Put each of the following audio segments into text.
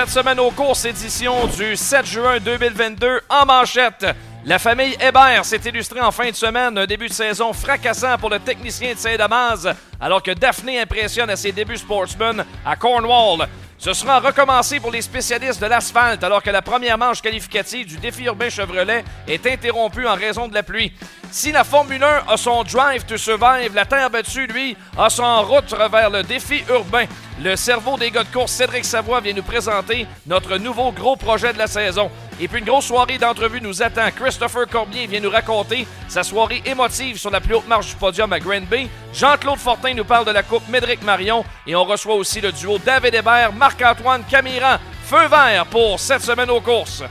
Cette semaine aux courses, édition du 7 juin 2022, en manchette. La famille Hébert s'est illustrée en fin de semaine. Un début de saison fracassant pour le technicien de Saint-Damas, alors que Daphné impressionne à ses débuts sportsmen à Cornwall. Ce sera recommencé pour les spécialistes de l'asphalte alors que la première manche qualificative du défi urbain Chevrolet est interrompue en raison de la pluie. Si la Formule 1 a son drive to survive, la terre battue, lui, a son route vers le défi urbain. Le cerveau des gars de course, Cédric Savoie, vient nous présenter notre nouveau gros projet de la saison. Et puis une grosse soirée d'entrevue nous attend. Christopher Corbier vient nous raconter sa soirée émotive sur la plus haute marche du podium à Grand Bay. Jean-Claude Fortin nous parle de la Coupe Médric Marion. Et on reçoit aussi le duo David Hébert, Marc-Antoine Camiran. Feu vert pour cette semaine aux courses.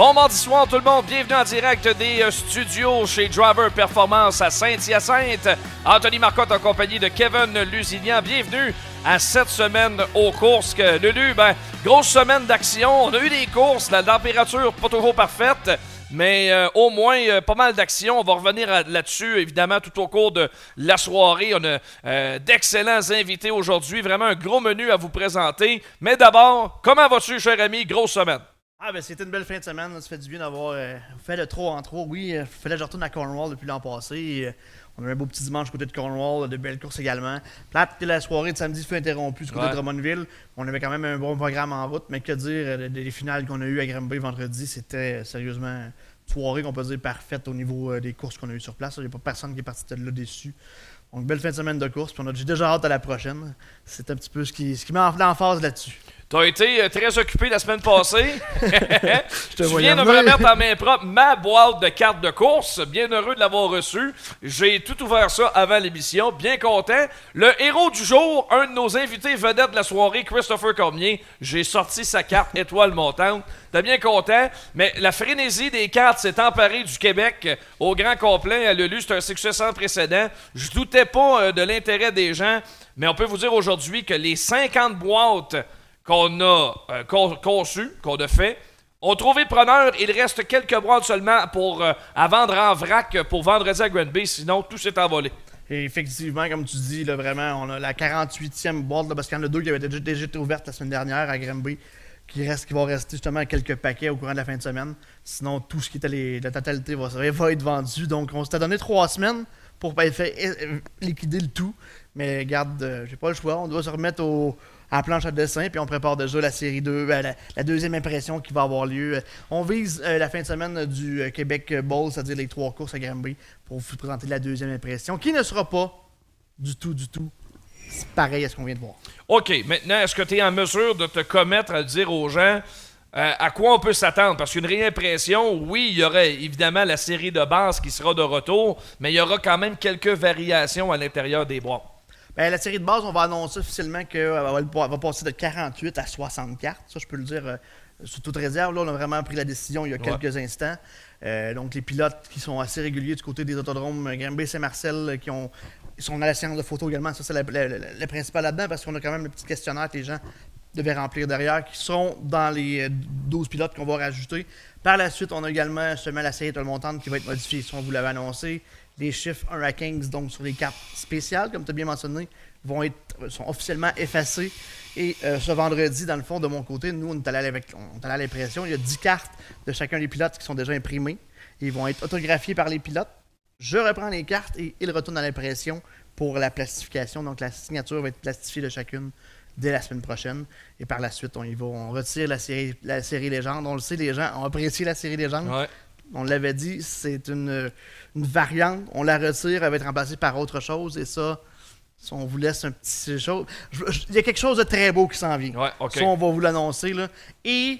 Bon mardi soir tout le monde, bienvenue en direct des euh, studios chez Driver Performance à Saint-Hyacinthe. Anthony Marcotte en compagnie de Kevin Lusignan, bienvenue à cette semaine aux courses. Que Lulu, ben, grosse semaine d'action, on a eu des courses, la température pas toujours parfaite. Mais euh, au moins, euh, pas mal d'action. On va revenir là-dessus, évidemment, tout au cours de la soirée. On a d'excellents invités aujourd'hui. Vraiment un gros menu à vous présenter. Mais d'abord, comment vas-tu, cher ami? Grosse semaine. Ah ben c'était une belle fin de semaine, ça fait du bien d'avoir euh, fait le 3 en 3. Oui, il euh, fallait que je retourne à Cornwall depuis l'an passé. Euh, on a eu un beau petit dimanche côté de Cornwall, de belles courses également. Plate que la soirée de samedi fut interrompue du côté de Drummondville. On avait quand même un bon programme en route, mais que dire des finales qu'on a eues à Granby vendredi, c'était sérieusement une soirée qu'on peut dire parfaite au niveau des courses qu'on a eues sur place. Il n'y a pas personne qui est parti de là déçu. Donc belle fin de semaine de course, puis on a déjà hâte à la prochaine. C'est un petit peu ce qui, ce qui met en phase là-dessus. Tu as été euh, très occupé la semaine passée. je viens de me remettre en main propre ma boîte de cartes de course. Bien heureux de l'avoir reçue. J'ai tout ouvert ça avant l'émission. Bien content. Le héros du jour, un de nos invités vedettes de la soirée, Christopher Cormier. J'ai sorti sa carte étoile montante. T'es bien content. Mais la frénésie des cartes s'est emparée du Québec au grand complet. Elle a lu, c'est un succès sans précédent. Je doutais pas euh, de l'intérêt des gens. Mais on peut vous dire aujourd'hui que les 50 boîtes qu'on a euh, conçu, qu'on a fait, ont trouvé preneur. Il reste quelques boîtes seulement euh, à vendre en vrac pour vendredi à Granby, sinon tout s'est envolé. Et effectivement, comme tu dis, là, vraiment, on a la 48e boîte, parce qu'il y en a deux qui avaient déjà, été ouvertes la semaine dernière à Granby, qui, reste, qui vont rester justement quelques paquets au courant de la fin de semaine. Sinon, tout ce qui était la totalité va, être vendu. Donc, on s'était donné trois semaines pour euh, liquider le tout. Mais garde, j'ai pas le choix. On doit se remettre au, à la planche à dessin, puis on prépare déjà la série 2, euh, la, deuxième impression qui va avoir lieu. Euh, on vise euh, la fin de semaine du Québec Bowl, c'est-à-dire les trois courses à Granby, pour vous présenter la deuxième impression, qui ne sera pas du tout, du tout pareil à ce qu'on vient de voir. OK, maintenant, est-ce que tu es en mesure de te commettre à dire aux gens à quoi on peut s'attendre? Parce qu'une réimpression, oui, il y aurait évidemment la série de base qui sera de retour, mais il y aura quand même quelques variations à l'intérieur des bois. Ben, la série de base, on va annoncer officiellement qu'elle va, passer de 48 à 60 cartes. Ça, je peux le dire euh, sous toute réserve. Là, on a vraiment pris la décision il y a quelques instants. Euh, donc, les pilotes qui sont assez réguliers du côté des autodromes euh, Grimby Saint-Marcel, qui ont, sont à la séance de photo également. Ça, c'est le principal là-dedans parce qu'on a quand même le petit questionnaire que les gens devaient remplir derrière, qui sont dans les 12 pilotes qu'on va rajouter. Par la suite, on a également seulement la série de montante qui va être modifiée, si on vous l'avait annoncé les chiffres 1 à 15, donc sur les cartes spéciales, comme tu as bien mentionné, vont être, sont officiellement effacés. Et euh, ce vendredi, dans le fond, de mon côté, nous, on est allé, à l'impression. Il y a 10 cartes de chacun des pilotes qui sont déjà imprimées. Ils vont être autographiés par les pilotes. Je reprends les cartes et ils retournent à l'impression pour la plastification. Donc, la signature va être plastifiée de chacune dès la semaine prochaine. Et par la suite, on y va. On retire la série, la Légende. On le sait, les gens ont apprécié la série Légende. On l'avait dit, c'est une, variante. On la retire, elle va être remplacée par autre chose. Et ça, si on vous laisse un petit chose. Il y a quelque chose de très beau qui s'en vient. Ouais, Ça, on va vous l'annoncer. Et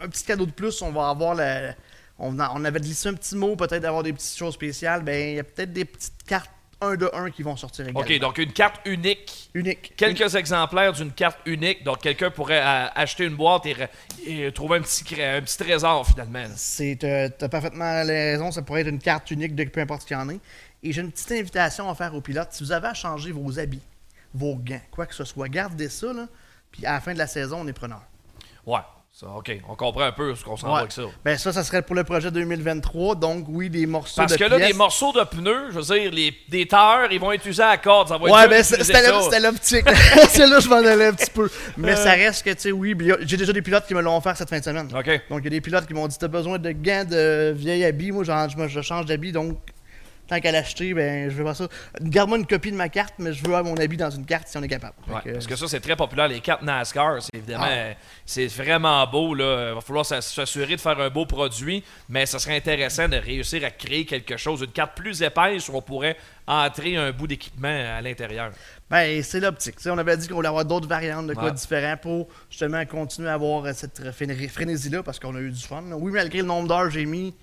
un petit cadeau de plus, on va avoir la. On, on avait glissé un petit mot, peut-être d'avoir des petites choses spéciales. Ben, il y a peut-être des petites cartes un de un qui vont sortir également. OK, donc une carte unique. Unique. Quelques exemplaires d'une carte unique. Donc quelqu'un pourrait acheter une boîte et, trouver un petit, un petit trésor finalement. C'est, euh, as parfaitement raison, ça pourrait être une carte unique de peu importe ce qu'il y en ait. Et j'ai une petite invitation à faire aux pilotes. Si vous avez à changer vos habits, vos gants, quoi que ce soit, gardez ça, là, puis à la fin de la saison, on est preneur. Ouais. OK, on comprend un peu ce qu'on s'en va avec ça. Ben ça, ça serait pour le projet 2023. Donc, oui, des morceaux Parce de que là, des morceaux de pneus, je veux dire, les, des tailleurs, ils vont être usés à corde. Ça va être Ouais, dur ben c'était l'optique. C'est là que je m'en allais un petit peu. Mais ça reste que, tu sais, oui, j'ai déjà des pilotes qui me l'ont offert cette fin de semaine. OK. Donc, il y a des pilotes qui m'ont dit T'as besoin de gants de vieil habit. Moi, je, je change d'habit. Donc, tant qu'à l'acheter, ben, je veux voir ça. Garde-moi une copie de ma carte, mais je veux avoir mon habit dans une carte si on est capable. Fait Ouais, que, parce que ça, c'est très populaire. Les cartes NASCAR, c'est évidemment, Ah. c'est vraiment beau. Là. Il va falloir s'ass- s'assurer de faire un beau produit, mais ça serait intéressant de réussir à créer quelque chose, une carte plus épaisse où on pourrait entrer un bout d'équipement à l'intérieur. Ben, c'est l'optique. On avait dit qu'on voulait avoir d'autres variantes de quoi Ouais. différents pour justement continuer à avoir cette fréné- frénésie-là parce qu'on a eu du fun. Oui, malgré le nombre d'heures que j'ai mis,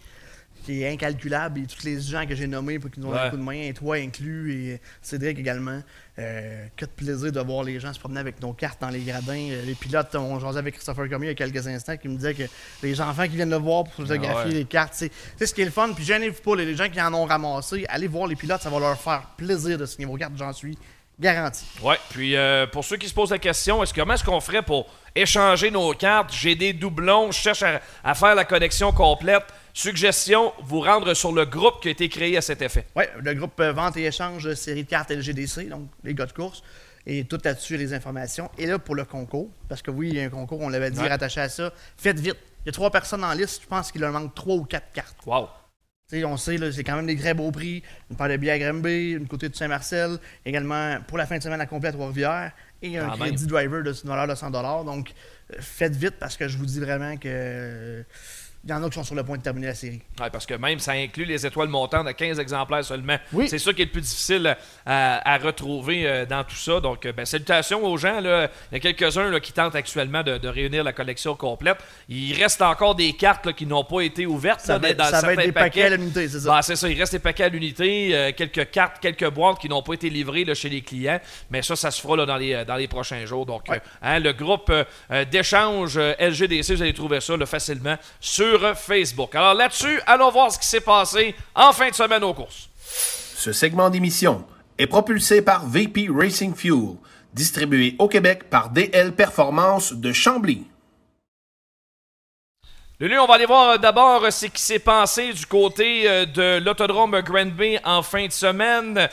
qui est incalculable, et tous les gens que j'ai nommés pour qu'ils nous donnent Ouais. un coup de main, et toi inclus, et Cédric également. Euh, que de plaisir de voir les gens se promener avec nos cartes dans les gradins. Euh, Les pilotes, on jasait avec Christopher Comey il y a quelques instants qui me disait que les enfants qui viennent le voir pour photographier Ah ouais. les cartes, c'est c'est ce qui est le fun. Puis gênez-vous pas, les gens qui en ont ramassé, allez voir les pilotes, ça va leur faire plaisir de signer vos cartes, j'en suis garanti. Ouais, puis euh, pour ceux qui se posent la question, est-ce que comment est-ce qu'on ferait pour échanger nos cartes? J'ai des doublons, je cherche à, à faire la connexion complète. Suggestion, vous rendre sur le groupe qui a été créé à cet effet. Oui, le groupe euh, Vente et Échange de série de cartes LGDC, donc les gars de course. Et tout là-dessus, les informations. Et là, pour le concours, parce que oui, il y a un concours, on l'avait dit, Ouais. rattaché à ça. Faites vite. Il y a trois personnes en liste, je pense qu'il leur manque trois ou quatre cartes. Wow. On sait, là, c'est quand même des très beaux prix. Une paire de billets à Granby, une côté de Saint-Marcel, également pour la fin de semaine à complet à Trois-Rivières, et un Quand même. crédit driver de de 100 Donc, euh, faites vite parce que je vous dis vraiment que. Il y en a qui sont sur le point de terminer la série. Ouais, parce que même ça inclut les étoiles montantes de 15 exemplaires seulement. Oui. C'est ça qui est le plus difficile à, à retrouver euh, dans tout ça. Donc, euh, ben, salutations aux gens. Là. Il y a quelques-uns qui tentent actuellement de, de réunir la collection complète. Il reste encore des cartes là, qui n'ont pas été ouvertes Ça là, va, dans ça va être des paquets à l'unité, c'est ça. Ben, c'est ça, il reste des paquets à l'unité, euh, quelques cartes, quelques boîtes qui n'ont pas été livrées là, chez les clients. Mais ça, ça se fera dans, les, dans les prochains jours. Donc, Ouais. euh, hein, le groupe euh, d'échange LGDC, vous allez trouver ça facilement sur Facebook. Alors là-dessus, allons voir ce qui s'est passé en fin de semaine aux courses. Ce segment d'émission est propulsé par VP Racing Fuel, distribué au Québec par DL Performance de Chambly. Lulu, on va aller voir euh, d'abord euh, ce qui s'est passé du côté euh, de l'autodrome Granby en fin de semaine.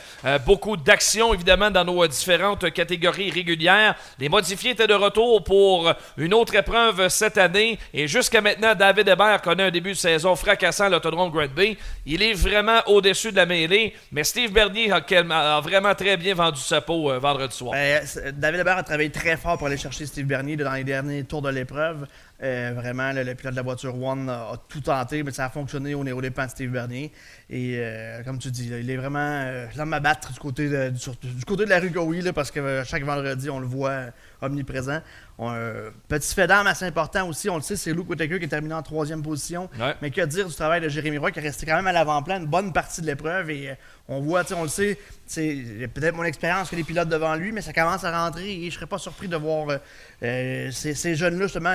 Beaucoup d'actions, évidemment, dans nos différentes catégories régulières. Les modifiés étaient de retour pour une autre épreuve cette année. Et jusqu'à maintenant, David Hébert connaît un début de saison fracassant l'autodrome Granby. Il est vraiment au-dessus de la mêlée. Mais Steve Bernier a, vraiment très bien vendu sa peau vendredi soir. Ben, David Hébert a travaillé très fort pour aller chercher Steve Bernier dans les derniers tours de l'épreuve. Euh, vraiment, le pilote de la voiture One a, tout tenté, mais ça a fonctionné au, au dépens de Steve Bernier. Et euh, comme tu dis, il est vraiment euh, l'homme à battre du côté de, du, côté de la rue Gowie, là, parce que euh, chaque vendredi, on le voit omniprésent. On, euh, petit fait d'armes assez important aussi, on le sait, c'est Luke Whittaker qui est terminé en troisième position. Ouais. Mais que dire du travail de Jérémy Roy qui est resté quand même à l'avant-plan une bonne partie de l'épreuve et euh, on voit, tu sais, on le sait, c'est peut-être mon expérience que les pilotes devant lui, mais ça commence à rentrer et je serais pas surpris de voir euh, euh, ces, ces jeunes-là justement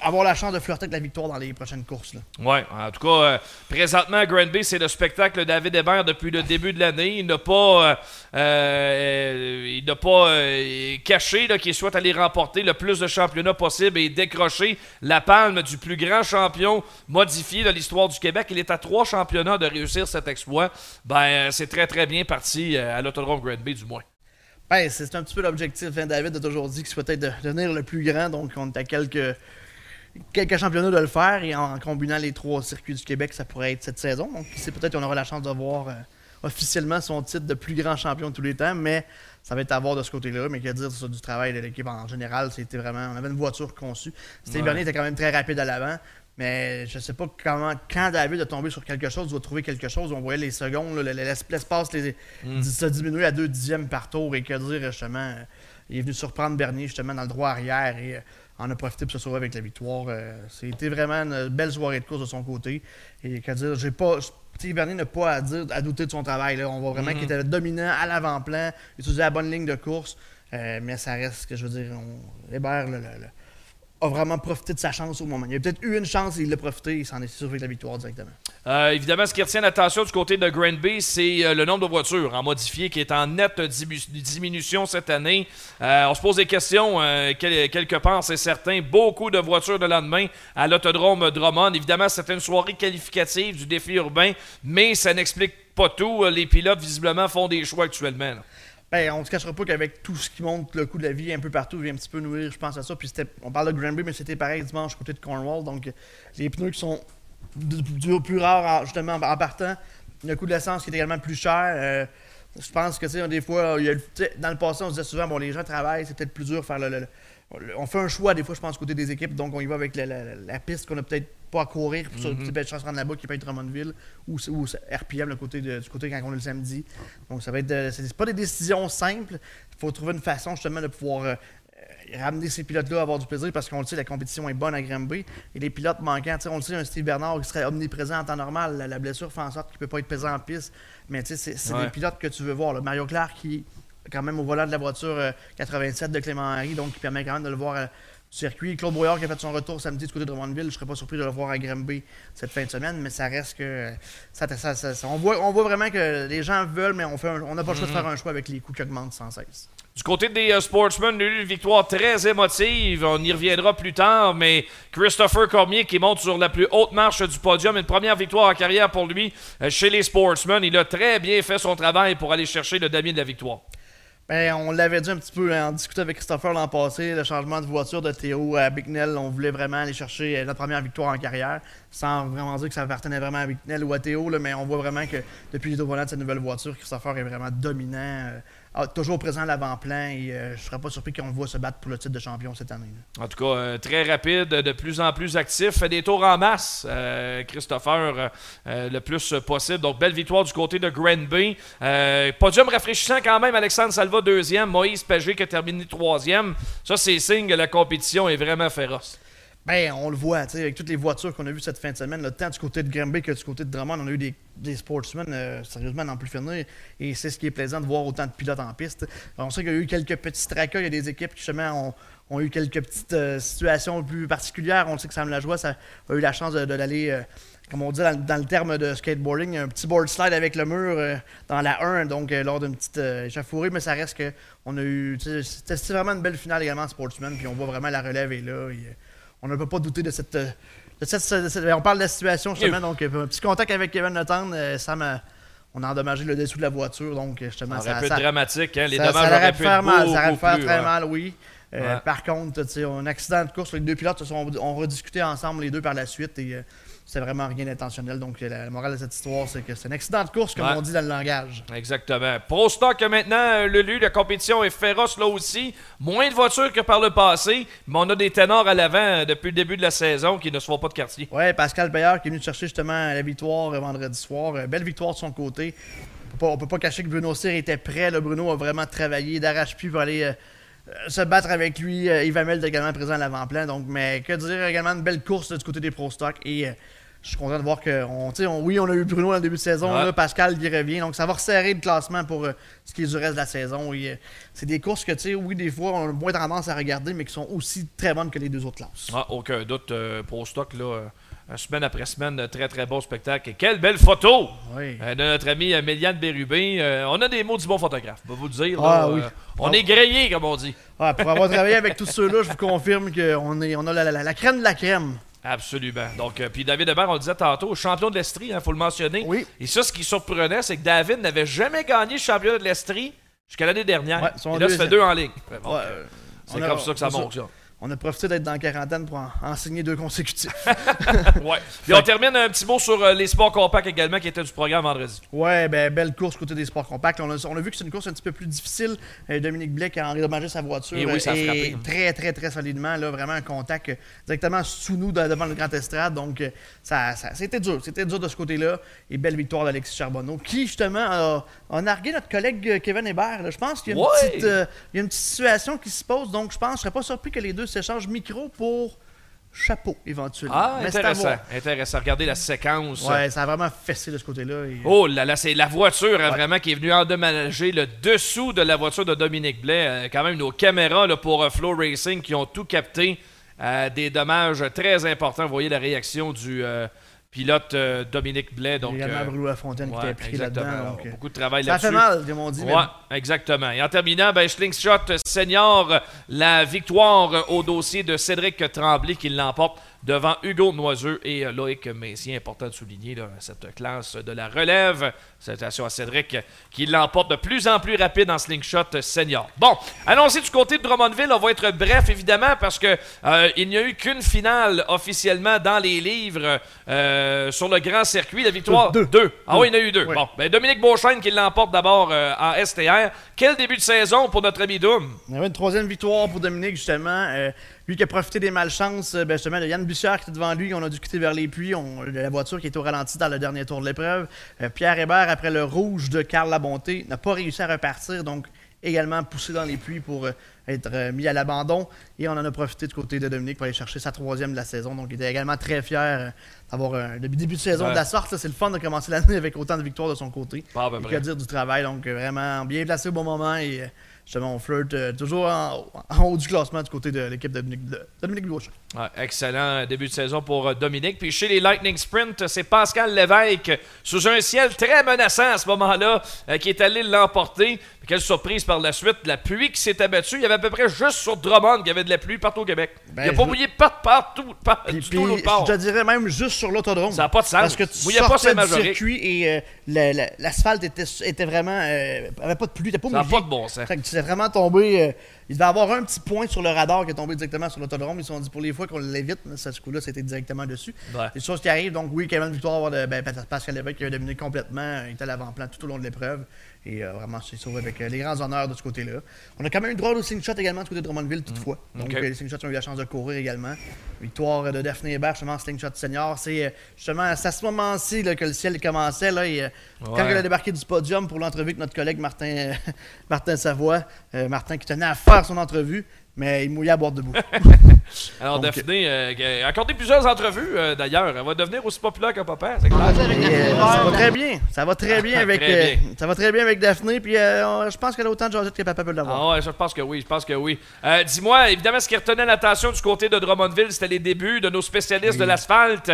avoir la chance de flirter avec la victoire dans les prochaines courses. Là. Ouais, en tout cas, euh, présentement, Granby, c'est le spectacle de David Hébert depuis le début de l'année. Il n'a pas, euh, euh, il n'a pas caché qu'il souhaite aller remporter le plus de championnats possible et décrocher la palme du plus grand champion modifié de l'histoire du Québec. Il est à trois championnats de réussir cet exploit. Ben, c'est très, très bien parti à l'autodrome Granby, du moins. Ben, c'est un petit peu l'objectif. hein. David a toujours dit qu'il souhaitait de- devenir le plus grand, donc on est à quelques, quelques championnats de le faire et en combinant les trois circuits du Québec, ça pourrait être cette saison. Donc, c'est peut-être qu'on aura la chance de voir euh, officiellement son titre de plus grand champion de tous les temps, mais ça va être à voir de ce côté-là. Mais qu'à dire ça, du travail de l'équipe en général, c'était vraiment. On avait une voiture conçue. Ouais. Bernier était quand même très rapide à l'avant. Mais je sais pas comment, quand David a tombé sur quelque chose, il va trouver quelque chose. On voyait les secondes, l'es- l'espace les, se diminuer à deux dixièmes par tour. Et que dire, justement, euh, il est venu surprendre Bernier justement dans le droit arrière et euh, en a profité pour se sauver avec la victoire. Euh, C'était vraiment une belle soirée de course de son côté. Et que dire, j'ai pas. Steve Bernier n'a pas à dire, à douter de son travail. là. On voit vraiment qu'il était dominant à l'avant-plan, il utilisait la bonne ligne de course. Euh, mais ça reste, que je veux dire, on, Hébert, le- le- le- a vraiment profité de sa chance au moment. Il a peut-être eu une chance et il l'a profité, il s'en est survécu la victoire directement. Euh, évidemment, ce qui retient l'attention du côté de Granby, c'est euh, le nombre de voitures en modifié qui est en nette diminution cette année. Euh, on se pose des questions, quelque part, c'est certain. Beaucoup de voitures de lendemain à l'autodrome Drummond. Évidemment, c'était une soirée qualificative du défi urbain, mais ça n'explique pas tout. Les pilotes, visiblement, font des choix actuellement. Ben, on ne se cachera pas qu'avec tout ce qui monte le coût de la vie un peu partout, vient un petit peu nourrir, je pense à ça. Puis on parle de Granby, mais c'était pareil dimanche côté de Cornwall. Donc les pneus qui sont plus rares justement en partant. Le coût de l'essence qui est également plus cher. Euh, je pense que tu sais, des fois, dans le passé, on se disait souvent, bon, les gens travaillent, c'est peut-être plus dur faire le, On fait un choix, des fois, je pense, côté des équipes, donc on y va avec la, piste qu'on a peut-être pas à courir pour mm -hmm. belle chance de rendre là-bas qui peut être Drummondville ou, ou RPM le côté du côté quand on est le samedi. Donc ça va être c'est pas des décisions simples. Il faut trouver une façon justement de pouvoir euh, ramener ces pilotes-là à avoir du plaisir parce qu'on le sait, la compétition est bonne à Granby. Et les pilotes manquants, on le sait, un Steve Bernard qui serait omniprésent en temps normal, la, blessure fait en sorte qu'il ne peut pas être présent en piste. Mais c'est des pilotes que tu veux voir. Mario Clark qui quand même au volant de la voiture 87 euh, de Clément Henry, donc qui permet quand même de le voir euh, circuit. Claude Boyard qui a fait son retour samedi du côté de Drummondville. Je ne serais pas surpris de le voir à Granby cette fin de semaine, mais ça reste que. Ça, on, voit, on voit vraiment que les gens veulent, mais on n'a pas le choix de mm-hmm. faire un choix avec les coûts qui augmentent sans cesse. Du côté des uh, Sportsmen, il a eu une victoire très émotive. On y reviendra plus tard, mais Christopher Cormier qui monte sur la plus haute marche du podium, une première victoire en carrière pour lui euh, chez les Sportsmen. Il a très bien fait son travail pour aller chercher le damier de la victoire. Ben, on l'avait dit un petit peu hein, en discutant avec Christopher l'an passé, le changement de voiture de Théo à Bicknell, on voulait vraiment aller chercher euh, notre première victoire en carrière, sans vraiment dire que ça appartenait vraiment à Bicknell ou à Théo, mais on voit vraiment que depuis les deux volants de cette nouvelle voiture, Christopher est vraiment dominant. Euh, ah, toujours présent à l'avant-plan et euh, je ne serais pas surpris qu'on voit se battre pour le titre de champion cette année. En tout cas, euh, très rapide, de plus en plus actif, fait des tours en masse, euh, Christopher, le plus possible. Donc, belle victoire du côté de Granby. podium rafraîchissant quand même, Alexandre Salva deuxième, Moïse Pagé qui a terminé troisième. Ça, c'est signe que la compétition est vraiment féroce. Ben, on le voit, avec toutes les voitures qu'on a vues cette fin de semaine, le tant du côté de Granby que du côté de Drummond, on a eu des, des sportsmen, euh, sérieusement, n'en plus finir. Et c'est ce qui est plaisant de voir autant de pilotes en piste. on sait qu'il y a eu quelques petits tracas, il y a des équipes qui, justement, ont, eu quelques petites euh, situations plus particulières. On sait que Sam Lajoie ça a eu la chance d'aller, euh, comme on dit dans, le terme de skateboarding, un petit board slide avec le mur dans la 1, donc lors d'une petite échafourée, mais ça reste que on a eu. C'était vraiment une belle finale également, Sportsman, puis on voit vraiment la relève est là on ne peut pas douter de cette, On parle de la situation justement, donc un petit contact avec Kevin Notan, euh, ça m'a. On a endommagé le dessous de la voiture, donc justement. Ça aurait pu être dramatique, hein? Les ça, dommages ça aurait pu faire mal, Ça aurait pu faire très mal, oui. Euh, par contre, un accident de course, les deux pilotes ont rediscuté ensemble les deux par la suite et euh, c'est vraiment rien d'intentionnel. Donc, la morale de cette histoire, c'est que c'est un accident de course, comme on dit dans le langage. Exactement. Pro Stock, maintenant, le lieu, la compétition est féroce là aussi. Moins de voitures que par le passé, mais on a des ténors à l'avant euh, depuis le début de la saison qui ne se font pas de quartier. Oui, Pascal Bayard qui est venu chercher justement la victoire euh, vendredi soir. Euh, belle victoire de son côté. On ne peut pas cacher que Bruno Cyr était prêt. Le Bruno a vraiment travaillé d'arrache-pied pour aller. se battre avec lui. Yves est également présent à l'avant-plan. Donc, mais que dire également une belle course du côté des Pro Stock. Et je suis content de voir que, on, on, oui, on a eu Bruno dans le début de saison, Pascal qui revient, donc ça va resserrer le classement pour euh, ce qui est du reste de la saison. Euh, c'est des courses que, tu sais, oui, des fois, on a moins tendance à regarder, mais qui sont aussi très bonnes que les deux autres classes. Ah, aucun doute euh, pour stock, là. Semaine après semaine, très très bon spectacle. Et quelle belle photo de notre ami Méliane Bérubin. on a des mots du bon photographe, va vous dire. Ah, oui. on est grillé, comme on dit. Ah, pour avoir travaillé avec tous ceux-là, je vous confirme qu'on on a la crème de la crème. Absolument. Donc, euh, puis David Hébert, on le disait tantôt, champion de l'Estrie, il hein, faut le mentionner. Oui. Et ça, ce qui surprenait, c'est que David n'avait jamais gagné le championnat de l'Estrie jusqu'à l'année dernière. Ouais, et là, ça fait deux en ligne. Euh, c'est comme ça que ça monte on a profité d'être dans la quarantaine pour enseigner deux consécutifs. ouais. Puis on termine un petit mot sur euh, les sports compacts également, qui était du programme vendredi. Ouais, ben, belle course côté des sports compacts. On a, vu que c'est une course un petit peu plus difficile. Euh, Dominique Blake a endommagé sa voiture. Et oui, ça a frappé. Très, très, très solidement. Là, vraiment un contact euh, directement sous nous devant le Grand Estrade. Donc, ça, c'était dur. C'était dur de ce côté-là. Et belle victoire d'Alexis Charbonneau, qui justement a, nargué notre collègue Kevin Hébert. Je pense qu'il y, y, a une petite situation qui se pose. Donc, je pense, je serais pas surpris que les deux s'échangent micro pour chapeau, éventuellement. Ah, intéressant. Intéressant. Regardez la séquence. Ouais, ça a vraiment fessé de ce côté-là. Oh là là, c'est la voiture hein, vraiment qui est venue endommager le dessous de la voiture de Dominique Blais. Euh, quand même, nos caméras là, pour euh, Flow Racing qui ont tout capté. des dommages très importants. Vous voyez la réaction du pilote Dominique Blais. Donc, également Bruno Lafontaine qui était impliqué là-dedans. Beaucoup de travail là-dessus. Ça fait mal, comme on dit. Oui, exactement. Et en terminant, ben, Slingshot Senior, la victoire au dossier de Cédric Tremblay qui l'emporte devant Hugo Noiseux et euh, Loïc Messier. Important de souligner cette classe de la relève. Salutations à Cédric qui l'emporte de plus en plus rapide en slingshot senior. Bon, allons-y du côté de Drummondville. On va être bref, évidemment, parce que euh, il n'y a eu qu'une finale officiellement dans les livres euh, sur le grand circuit. La victoire. Deux. deux. Ah oui, il y en a eu deux. Bon, ben, Dominique Beauchesne qui l'emporte d'abord en STR. Quel début de saison pour notre ami Doom? Il y avait une troisième victoire pour Dominique, justement. Lui qui a profité des malchances, euh, ben justement, de Yann Bussière qui était devant lui, on a dû quitter vers les puits, on, la voiture qui était au ralenti dans le dernier tour de l'épreuve. Euh, Pierre Hébert, après le rouge de Carl Labonté, n'a pas réussi à repartir, donc également poussé dans les puits pour euh, être mis à l'abandon. Et on en a profité du côté de Dominique pour aller chercher sa troisième de la saison. Donc il était également très fier d'avoir un début de saison de la sorte. C'est le fun de commencer l'année avec autant de victoires de son côté. Pas dire du travail. Donc vraiment bien placé au bon moment et justement, on flirte euh, toujours en, haut du classement du côté de l'équipe de Dominique, de, Dominique excellent début de saison pour euh, Dominique. Puis chez les Lightning Sprint, c'est Pascal Lévesque, sous un ciel très menaçant à ce moment-là, euh, qui est allé l'emporter. Quelle surprise par la suite, la pluie qui s'est abattue. Il y avait à peu près juste sur Drummond qu'il y avait de la pluie partout au Québec. Ben, il n'y a pas mouillé pas partout, pas, du tout l'autre part. Je te dirais même juste sur l'autodrome. Ça n'a pas de sens. Parce que tu mouillais pas du circuit et euh, l'asphalte était, était, vraiment... Euh, avait pas de pluie, pas mouillé. Ça n'a pas de bon sens. C'est vraiment tombé... Euh, il devait avoir un petit point sur le radar qui est tombé directement sur l'autodrome. Ils se sont dit pour les fois qu'on l'évite, ce coup-là, c'était directement dessus. Ouais. C'est chose qui arrive. Donc, oui, Kevin Victoire, ben, Pascal Lévesque qui a dominé complètement. Il était à l'avant-plan tout au long de l'épreuve. Et euh, vraiment, c'est sauvé avec euh, les grands honneurs de ce côté-là. On a quand même eu droit au slingshot également du côté de Drummondville, toutefois. Mm. Donc, euh, les slingshots ont eu la chance de courir également. Victoire de Daphné Hébert, justement, slingshot senior. C'est justement à ce moment-ci que le ciel commençait. Là, et, Quand elle a débarqué du podium pour l'entrevue avec notre collègue Martin, Martin Savoie, Martin qui tenait à faire son entrevue, mais il mouillait à bord debout. Alors, Daphné euh, a accordé plusieurs entrevues, euh, d'ailleurs. Elle va devenir aussi populaire que papa, c'est clair. Euh, ça va très bien. Ça va très bien avec, ça va très bien avec Daphné. Puis je pense qu'elle a autant de choses que papa peut l'avoir. Ah ouais, je pense que oui. Je pense que oui. Dis-moi, évidemment, ce qui retenait l'attention du côté de Drummondville, c'était les débuts de nos spécialistes de l'asphalte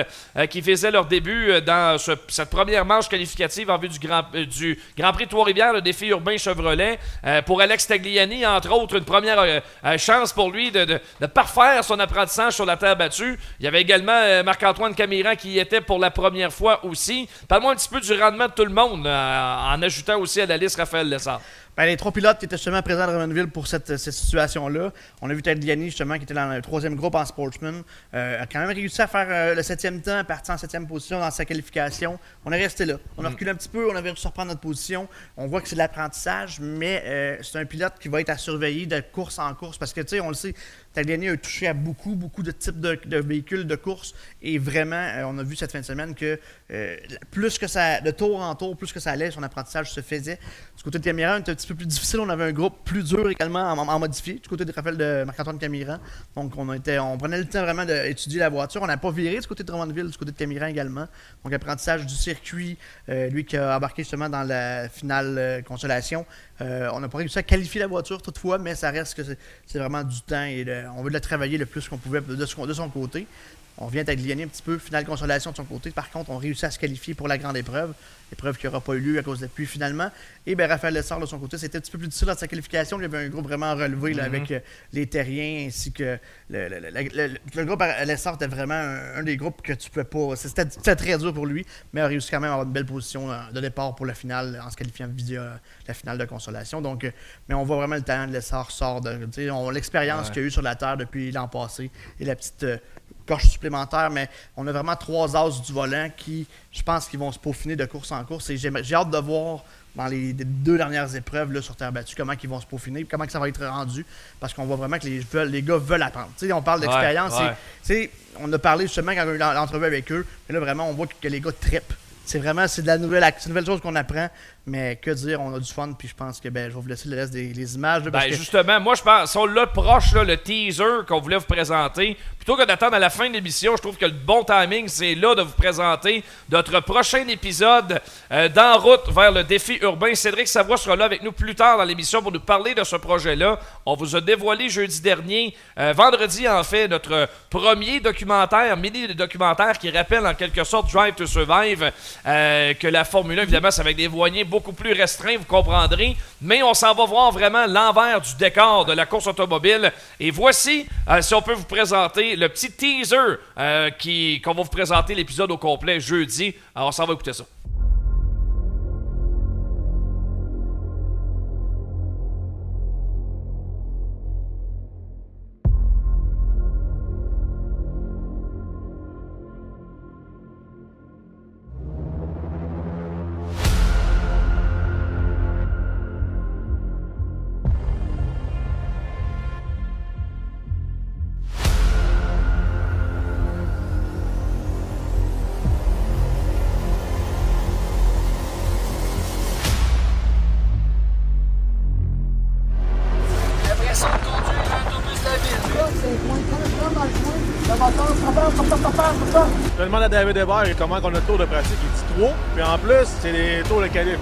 qui faisaient leur début dans cette première manche qualificative en vue du Grand, du Grand Prix Trois-Rivières, le défi urbain Chevrolet. pour Alex Tagliani, entre autres, une première chance pour lui de, parfaire son apprentissage sur la terre battue. Il y avait également euh, Marc-Antoine Camiran qui y était pour la première fois aussi. Parle-moi un petit peu du rendement de tout le monde, euh, en ajoutant aussi à la liste Raphaël Lessard. Ben, les trois pilotes qui étaient justement présents à Drummondville pour cette, situation-là. On a vu Ted Diani, justement, qui était dans le troisième groupe en Sportsman. Euh, a quand même réussi à faire euh, le septième temps, parti en septième position dans sa qualification. On est resté là. On a mm. reculé un petit peu, on avait réussi à reprendre notre position. On voit que c'est de l'apprentissage, mais euh, c'est un pilote qui va être à surveiller de course en course parce que, tu sais, on le sait, Tagliani a touché à beaucoup, beaucoup de types de, véhicules de course et vraiment, on a vu cette fin de semaine que plus que ça, de tour en tour, plus que ça allait, son apprentissage se faisait. Du côté de Camiran, c'était un petit peu plus difficile. On avait un groupe plus dur également en, modifié, du côté de Raphaël de Marc-Antoine Camiran. Donc, on, prenait le temps vraiment d'étudier la voiture. On n'a pas viré du côté de Drummondville, du côté de Camiran également. Donc, apprentissage du circuit, euh, lui qui a embarqué justement dans la finale euh, consolation. Euh, on n'a pas réussi à qualifier la voiture toutefois, mais ça reste que c'est vraiment du temps et on veut la travailler le plus qu'on pouvait de, son, de son côté. On vient Tagliani un petit peu, finale consolation de son côté. Par contre, on réussit à se qualifier pour la grande épreuve. Épreuve qui n'aura pas eu lieu à cause de pluie finalement. Et bien, Raphaël Lessard, de son côté, c'était un petit peu plus difficile dans sa qualification. Il y avait un groupe vraiment relevé là, mm-hmm. avec euh, les terriens ainsi que le, le, groupe Lessard était vraiment un, des groupes que tu peux pas. C'était très dur pour lui, mais il a réussi quand même à avoir une belle position euh, de départ pour la finale en se qualifiant via la finale de consolation. Donc, euh, mais on voit vraiment le talent de Lessard sort de l'expérience qu'il a eu sur la Terre depuis l'an passé et la petite coche supplémentaire, mais on a vraiment trois as du volant qui, je pense, qu'ils vont se peaufiner de course en course. Et j'ai hâte de voir dans les deux dernières épreuves là, sur terre battue comment ils vont se peaufiner, comment que ça va être rendu, parce qu'on voit vraiment que les, les gars veulent apprendre. on parle d'expérience. On a parlé justement quand on a eu l'entrevue avec eux, mais là vraiment on voit que les gars trippent. C'est vraiment c'est de la nouvelle, une nouvelle chose qu'on apprend. Mais que dire, on a du fun, puis je pense que ben, je vais vous laisser le reste des les images. ben, justement, moi je pense, si on l'a proche, le teaser qu'on voulait vous présenter, plutôt que d'attendre à la fin de l'émission, je trouve que le bon timing, c'est là de vous présenter notre prochain épisode euh, d'En route vers le défi urbain. Cédric Savoie sera là avec nous plus tard dans l'émission pour nous parler de ce projet-là. On vous a dévoilé jeudi dernier, euh, vendredi en fait, notre premier documentaire, mini documentaire qui rappelle en quelque sorte Drive to Survive, euh, que la Formule 1, évidemment, c'est avec des voyants beaucoup plus restreint, vous comprendrez. Mais on s'en va voir vraiment l'envers du décor de la course automobile. Et voici, euh, si on peut vous présenter le petit teaser euh, qui, qu'on va vous présenter l'épisode au complet jeudi. Alors, on s'en va écouter ça. Comment on a le tour de pratique. Il dit 3, puis en plus, c'est des tours de calibre.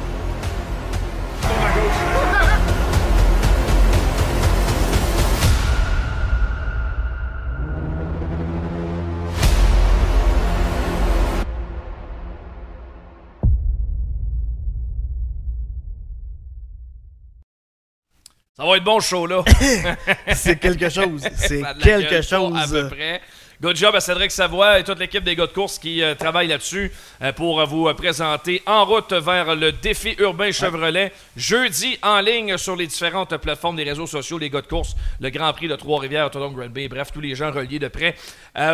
Ça va être bon ce show-là. c'est quelque chose. C'est quelque chose. À peu près. Good job à Cédric Savoie et toute l'équipe des gars de course qui euh, travaillent là-dessus euh, pour vous euh, présenter en route vers le défi urbain Chevrolet. Jeudi en ligne sur les différentes plateformes des réseaux sociaux, les gars de course, le Grand Prix de Trois-Rivières, Autonome Grand Bay, bref, tous les gens reliés de près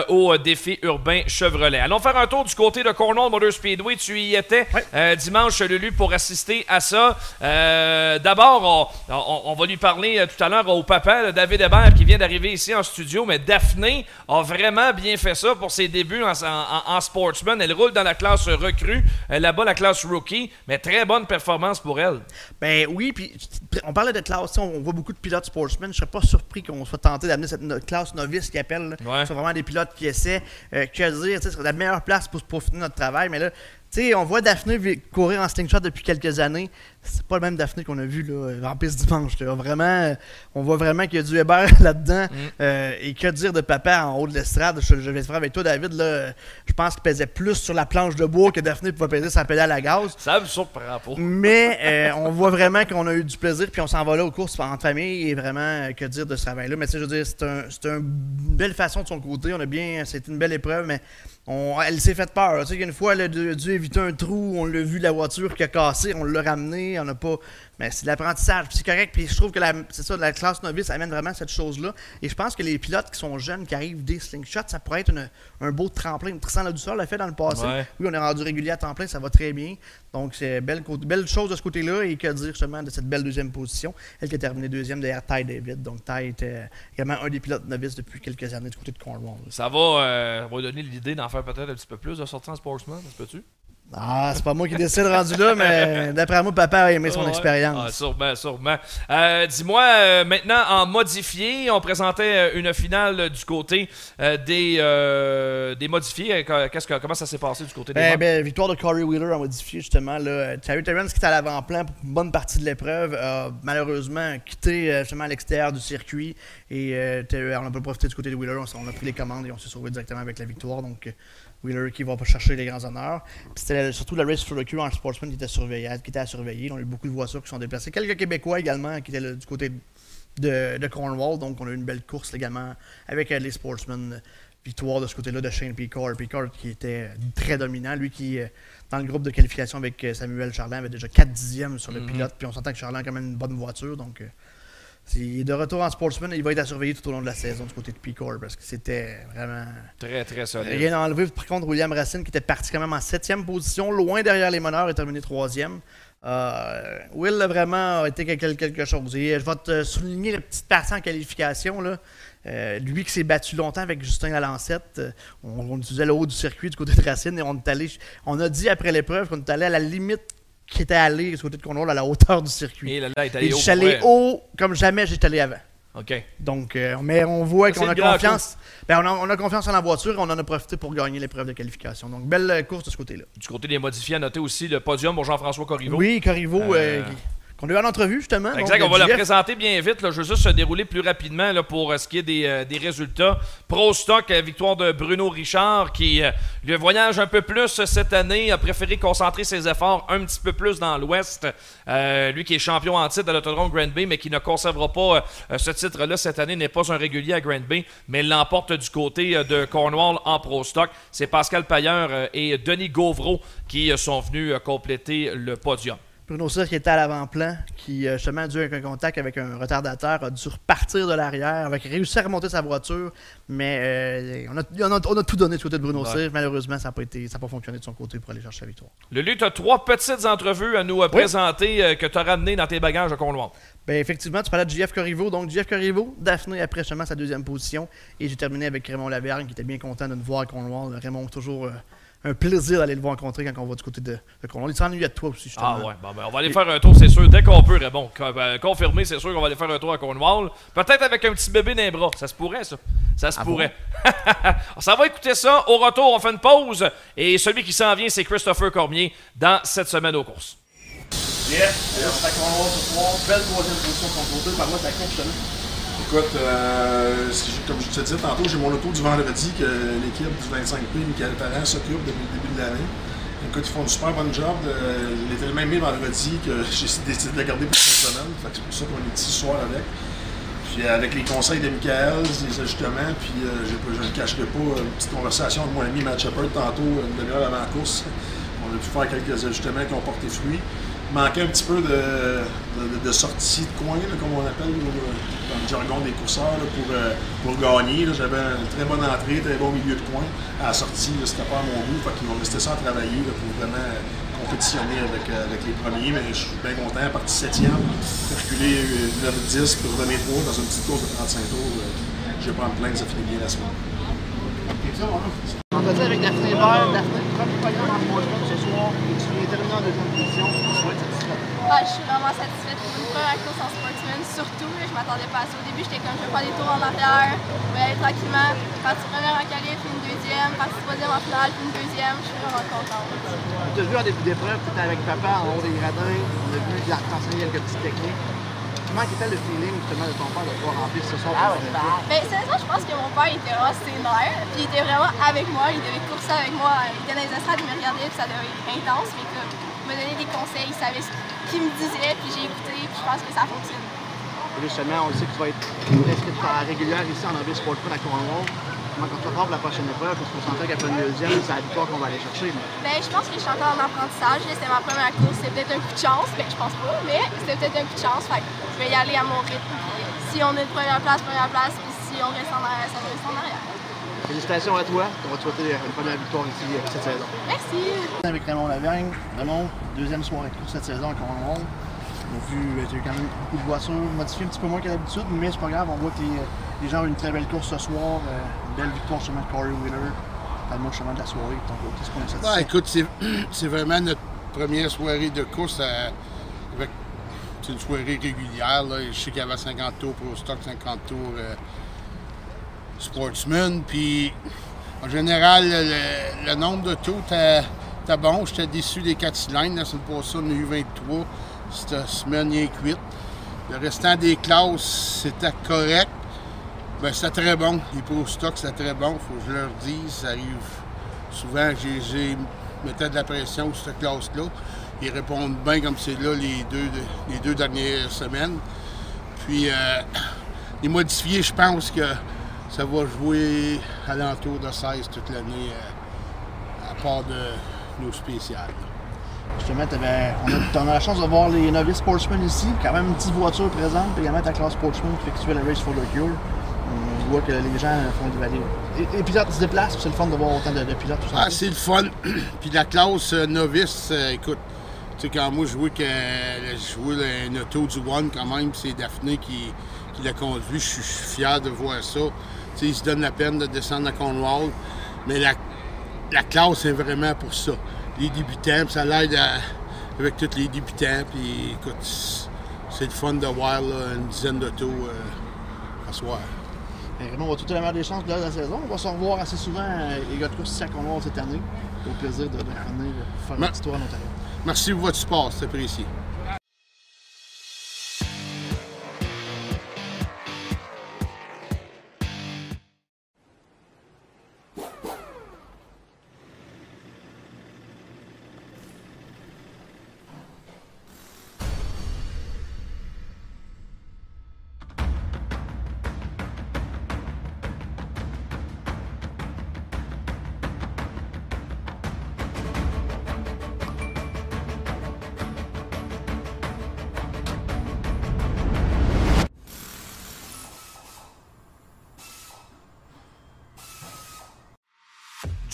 au défi urbain Chevrolet. Allons faire un tour du côté de Cornwall Motor Speedway. Tu y étais dimanche, Lulu, pour assister à ça. D'abord, on, va lui parler tout à l'heure au papa, David Hébert, qui vient d'arriver ici en studio, mais Daphné a vraiment bien fait ça pour ses débuts en, sportsman. Elle roule dans la classe recrue, euh, là-bas la classe rookie, mais très bonne performance pour elle. Ben oui, puis on parlait de classe, on voit beaucoup de pilotes sportsmen. Je serais pas surpris qu'on soit tenté d'amener cette classe novice qui appelle. C'est vraiment des pilotes qui essaient. Euh, que dire, c'est la meilleure place pour, pour finir notre travail, mais là, tu sais, on voit Daphné courir en slingshot depuis quelques années. C'est pas le même Daphné qu'on a vu là, en piste dimanche. Vraiment, on voit vraiment qu'il y a du Weber là-dedans. Mm. Euh, et que dire de papa en haut de l'estrade? Je, vais te faire avec toi, David. Là, je pense qu'il pesait plus sur la planche de bois que Daphné pouvait peser sa pédale à gaz. Ça me surprend pas. Mais euh, on voit vraiment qu'on a eu du plaisir. Puis on s'en va là aux courses en famille. Et vraiment, euh, que dire de ce travail-là? Mais tu sais, je veux dire, c'est un, une belle façon de son côté. On a bien. C'était une belle épreuve. Mais elle s'est fait peur. Tu sais, une fois, elle a dû éviter un trou, on l'a vu, la voiture qui a cassé, on l'a on n'a pas. Mais c'est de l'apprentissage, c'est correct. Puis je trouve que c'est ça, la classe novice amène vraiment cette chose-là. Et je pense que les pilotes qui sont jeunes, qui arrivent des slingshots, ça pourrait être un beau tremplin. Tristan Ladouceur l'a fait dans le passé. Oui, on est rendu régulier à temps plein, ça va très bien. Donc c'est belle, belle chose de ce côté-là. Et que dire justement de cette belle deuxième position? Elle qui a terminé deuxième derrière Ty David. Donc Ty était également un des pilotes novices depuis quelques années du côté de Cornwall. Ça va, euh, va donner l'idée d'en faire peut-être un petit peu plus de sortir en sportsman, ça peut-tu? Ah, c'est pas moi qui décide rendu là, mais d'après moi, papa a aimé son expérience. Ah, sûrement, sûrement. Euh, dis-moi, euh, maintenant, en modifié, on présentait euh, une finale du côté des, des modifiés. Qu'est-ce que, comment ça s'est passé du côté des ben, ben, Victoire de Corey Wheeler en modifié, justement. Là. Terry Terrence, qui était à l'avant-plan pour une bonne partie de l'épreuve, a malheureusement quitté justement à l'extérieur du circuit. Et on n'a pas profité du côté de Wheeler. On, a pris les commandes et on s'est sauvé directement avec la victoire. Donc, Wheeler qui va pas chercher les grands honneurs. C'était surtout la race for the Q en sportsman qui était surveillé, qui était à surveiller. On a eu beaucoup de voitures qui sont déplacées. Quelques Québécois également qui étaient du côté de, Cornwall. Donc on a eu une belle course également avec euh, les sportsmen. Victoire de ce côté-là de Shane Picard. Picard qui était très dominant. Lui qui, euh, dans le groupe de qualification avec euh, Samuel Charlin, avait déjà 4 dixièmes sur le mm-hmm. pilote. Puis on s'entend que Charlin a quand même une bonne voiture. Donc il est de retour en sportsman et il va être à surveiller tout au long de la saison du côté de Picor parce que c'était vraiment. Très, très solide. Rien à enlever. Par contre, William Racine qui était parti quand même en septième position, loin derrière les meneurs, est terminé troisième. Euh, Will a vraiment été quelque chose. Et je vais te souligner la petite partie en qualification. Là. Euh, lui qui s'est battu longtemps avec Justin Lalancette, euh, on, on, utilisait le haut du circuit du côté de Racine et on, est allé, on a dit après l'épreuve qu'on est allé à la limite qui était allé du côté de Cornwall à la hauteur du circuit. Et là, là, est allé Et je haut suis allé haut comme jamais j'étais allé avant. OK. Donc, euh, mais on voit qu'on a confiance. Ben, on, a, on a confiance en la voiture et on en a profité pour gagner l'épreuve de qualification. Donc, belle euh, course de ce côté-là. Du côté des modifiés, à noter aussi le podium pour Jean-François Corriveau. Oui, Corriveau, Euh, euh, qu'on a eu en entrevue justement. Exact, Donc, on va la présenter bien vite. là. Je veux juste se dérouler plus rapidement là, pour euh, ce qui est des, euh, des résultats. Pro Stock, euh, victoire de Bruno Richard qui le voyage un peu plus cette année, a préféré concentrer ses efforts un petit peu plus dans l'Ouest. Lui qui est champion en titre à l'autodrome Grand Bay, mais qui ne conservera pas ce titre-là cette année, n'est pas un régulier à Grand Bay, mais l'emporte du côté de Cornwall en Pro Stock. C'est Pascal Pailleur et Denis Gauvreau qui sont venus compléter le podium. Bruno Cyr qui était à l'avant-plan, qui euh, justement a dû avoir un contact avec un retardateur, a dû repartir de l'arrière, avec réussi à remonter sa voiture, mais euh, on, a, on a- on a tout donné du côté de Bruno Ouais. Cyr. Malheureusement, ça n'a pas, été- ça a pas fonctionné de son côté pour aller chercher la victoire. Lulu, tu as trois petites entrevues à nous euh, présenter euh, que tu as ramenées dans tes bagages à Cornwall. Ben, effectivement, tu parlais de JF Corriveau. Donc, JF Corriveau, Daphné après justement sa deuxième position. Et j'ai terminé avec Raymond Lavergne, qui était bien content de nous voir à Cornwall. Raymond, toujours euh, un plaisir d'aller le voir rencontrer quand on va du côté de, de Cornwall. Il s'ennuie de toi aussi, justement. Ah ouais, bon, ben, on va aller faire un tour, c'est sûr, dès qu'on peut. Co- ben, confirmé, c'est sûr qu'on va aller faire un tour à Cornwall. Peut-être avec un petit bébé dans les bras. Ça se pourrait, ça. Ça se Ah pourrait. on s'en va écouter ça. Au retour, on fait une pause. Et celui qui s'en vient, c'est Christopher Cormier dans cette semaine aux courses. Yeah, c'est à Cornwall ce soir. Belle troisième position. Par moi, justement. Écoute, euh, comme je te disais tantôt, j'ai mon auto du vendredi que l'équipe du 25P, Michael Parent, s'occupe depuis le début de l'année. Écoute, ils font une super bonne job. Il était le même mis vendredi que j'ai décidé de la garder pour cette semaine. C'est pour ça qu'on est ici soir avec. Puis euh, avec les conseils de Michael, les ajustements, puis euh, je ne cacherai pas, une petite conversation avec mon ami Matt Shepard tantôt, une demi-heure avant la course. On a pu faire quelques ajustements qui ont porté fruit. Manquait un petit peu de, de, sortie de coin, comme on appelle dans le jargon des courseurs, pour, euh, pour gagner. J'avais une très bonne entrée, très bon milieu de coin. À la sortie, c'était pas à mon goût. Fait qu'ils m'ont resté ça à travailler pour vraiment compétitionner avec, euh, avec les premiers. Mais je suis bien content, parti septième. Reculé 9-10 pour donner 3 dans une petite course de 35 tours. euh, Je vais me plaindre, ça finit bien la semaine. On va dire avec Daphné Hébert. Daphné, premier en ce soir. Tu en deuxième position. Tu. Ah, je suis vraiment satisfaite pour une première course en sportsman, surtout. là, Je m'attendais pas à ça. Au début, j'étais comme je vais faire des tours en arrière, je vais aller tranquillement. Partie première en qualif, puis une deuxième, partie troisième en finale, puis une deuxième. Je suis vraiment contente. On t'a vu en début d'épreuve, tu étais avec papa en haut des gradins. On a vu t'enseigner quelques petites techniques. Comment était le feeling justement de ton père de pouvoir remplir ce soir? Pour le tour? Mais sérieusement, je pense que mon père était vraiment nerfs, puis il était vraiment avec moi, il devait courser avec moi. Il était dans les estrades, il me regardait, puis ça devait être intense, mais comme, il me donnait des conseils, il savait ce qu'il me disait, puis j'ai écouté, puis je pense que ça fonctionne. Justement, on sait que tu vas être inscrit à la régulière ici en Novice Sportsman à Cornwall. Comment on te pour la prochaine épreuve? Parce qu'on sentait qu'après une deuxième, c'est la victoire qu'on va aller chercher. mais- Ben, je pense que je suis encore en apprentissage. C'était ma première course. C'était peut-être un coup de chance. Ben, je pense pas, mais c'était peut-être un coup de chance. Fait que je vais y aller à mon rythme. Puis, si on est de première place, première place. Puis si on reste en arrière, ça va rester en arrière. Félicitations à toi. On va te souhaiter une première victoire ici euh, cette saison. Merci. Avec Raymond Lavergne. Raymond, deuxième soirée de course cette saison à Cornwall. On a vu, tu as eu quand même beaucoup de voitures modifiées un petit peu moins qu'à d'habitude, mais c'est pas grave. On voit que les, les gens ont eu une très belle course ce soir. euh, une belle victoire justement de Corey Wheeler. Parle-moi justement de la soirée de ton côté. Est-ce qu'on est satisfait? Ouais, écoute, c'est, vraiment notre première soirée de course à- avec c'est une soirée régulière. Là. Je sais qu'il y avait 50 tours pour stock, 50 tours euh, Sportsman. Puis en général, le, nombre de tours était, bon. J'étais déçu des 4 cylindres. La semaine passée, on a eu 23. Cette semaine, il y a que 8. Le restant des classes, c'était correct. Ben, c'était très bon. Les pro stock, c'était très bon. Faut que je leur dise. Ça arrive souvent j'ai mettais de la pression sur cette classe-là. Ils répondent bien comme c'est là les deux, les deux dernières semaines. Puis, euh, les modifiés, je pense que ça va jouer à l'entour de 16 toute l'année, euh, à part de nos spéciales. Justement, on, a, on a la chance de voir les novices sportsmen ici. Quand même une petite voiture présente, puis également ta classe sportsman qui fait que tu fais le race for the cure. On voit que les gens font du aller. Et les pilotes se déplacent, puis c'est le fun de voir autant de, de pilotes. Tout ça. Ah, c'est le fun. Puis la classe euh, novice, euh, écoute, tu sais, quand moi je jouais, que, je jouais une auto du One quand même, c'est Daphné qui, qui l'a conduit, je suis fier de voir ça. Tu sais, il se donne la peine de descendre à Cornwall, mais la, la classe est vraiment pour ça. Les débutants, ça l'aide à, avec tous les débutants. Puis écoute, c'est le fun de voir là, une dizaine d'autos euh, à soir. Ben, Raymond, on va tout la meilleure des chances de la saison. On va se revoir assez souvent, euh, les gars de course ici à Cornwall cette année. Au plaisir de, de revenir euh, faire une tour en Ontario. Merci pour votre support, c'est apprécié.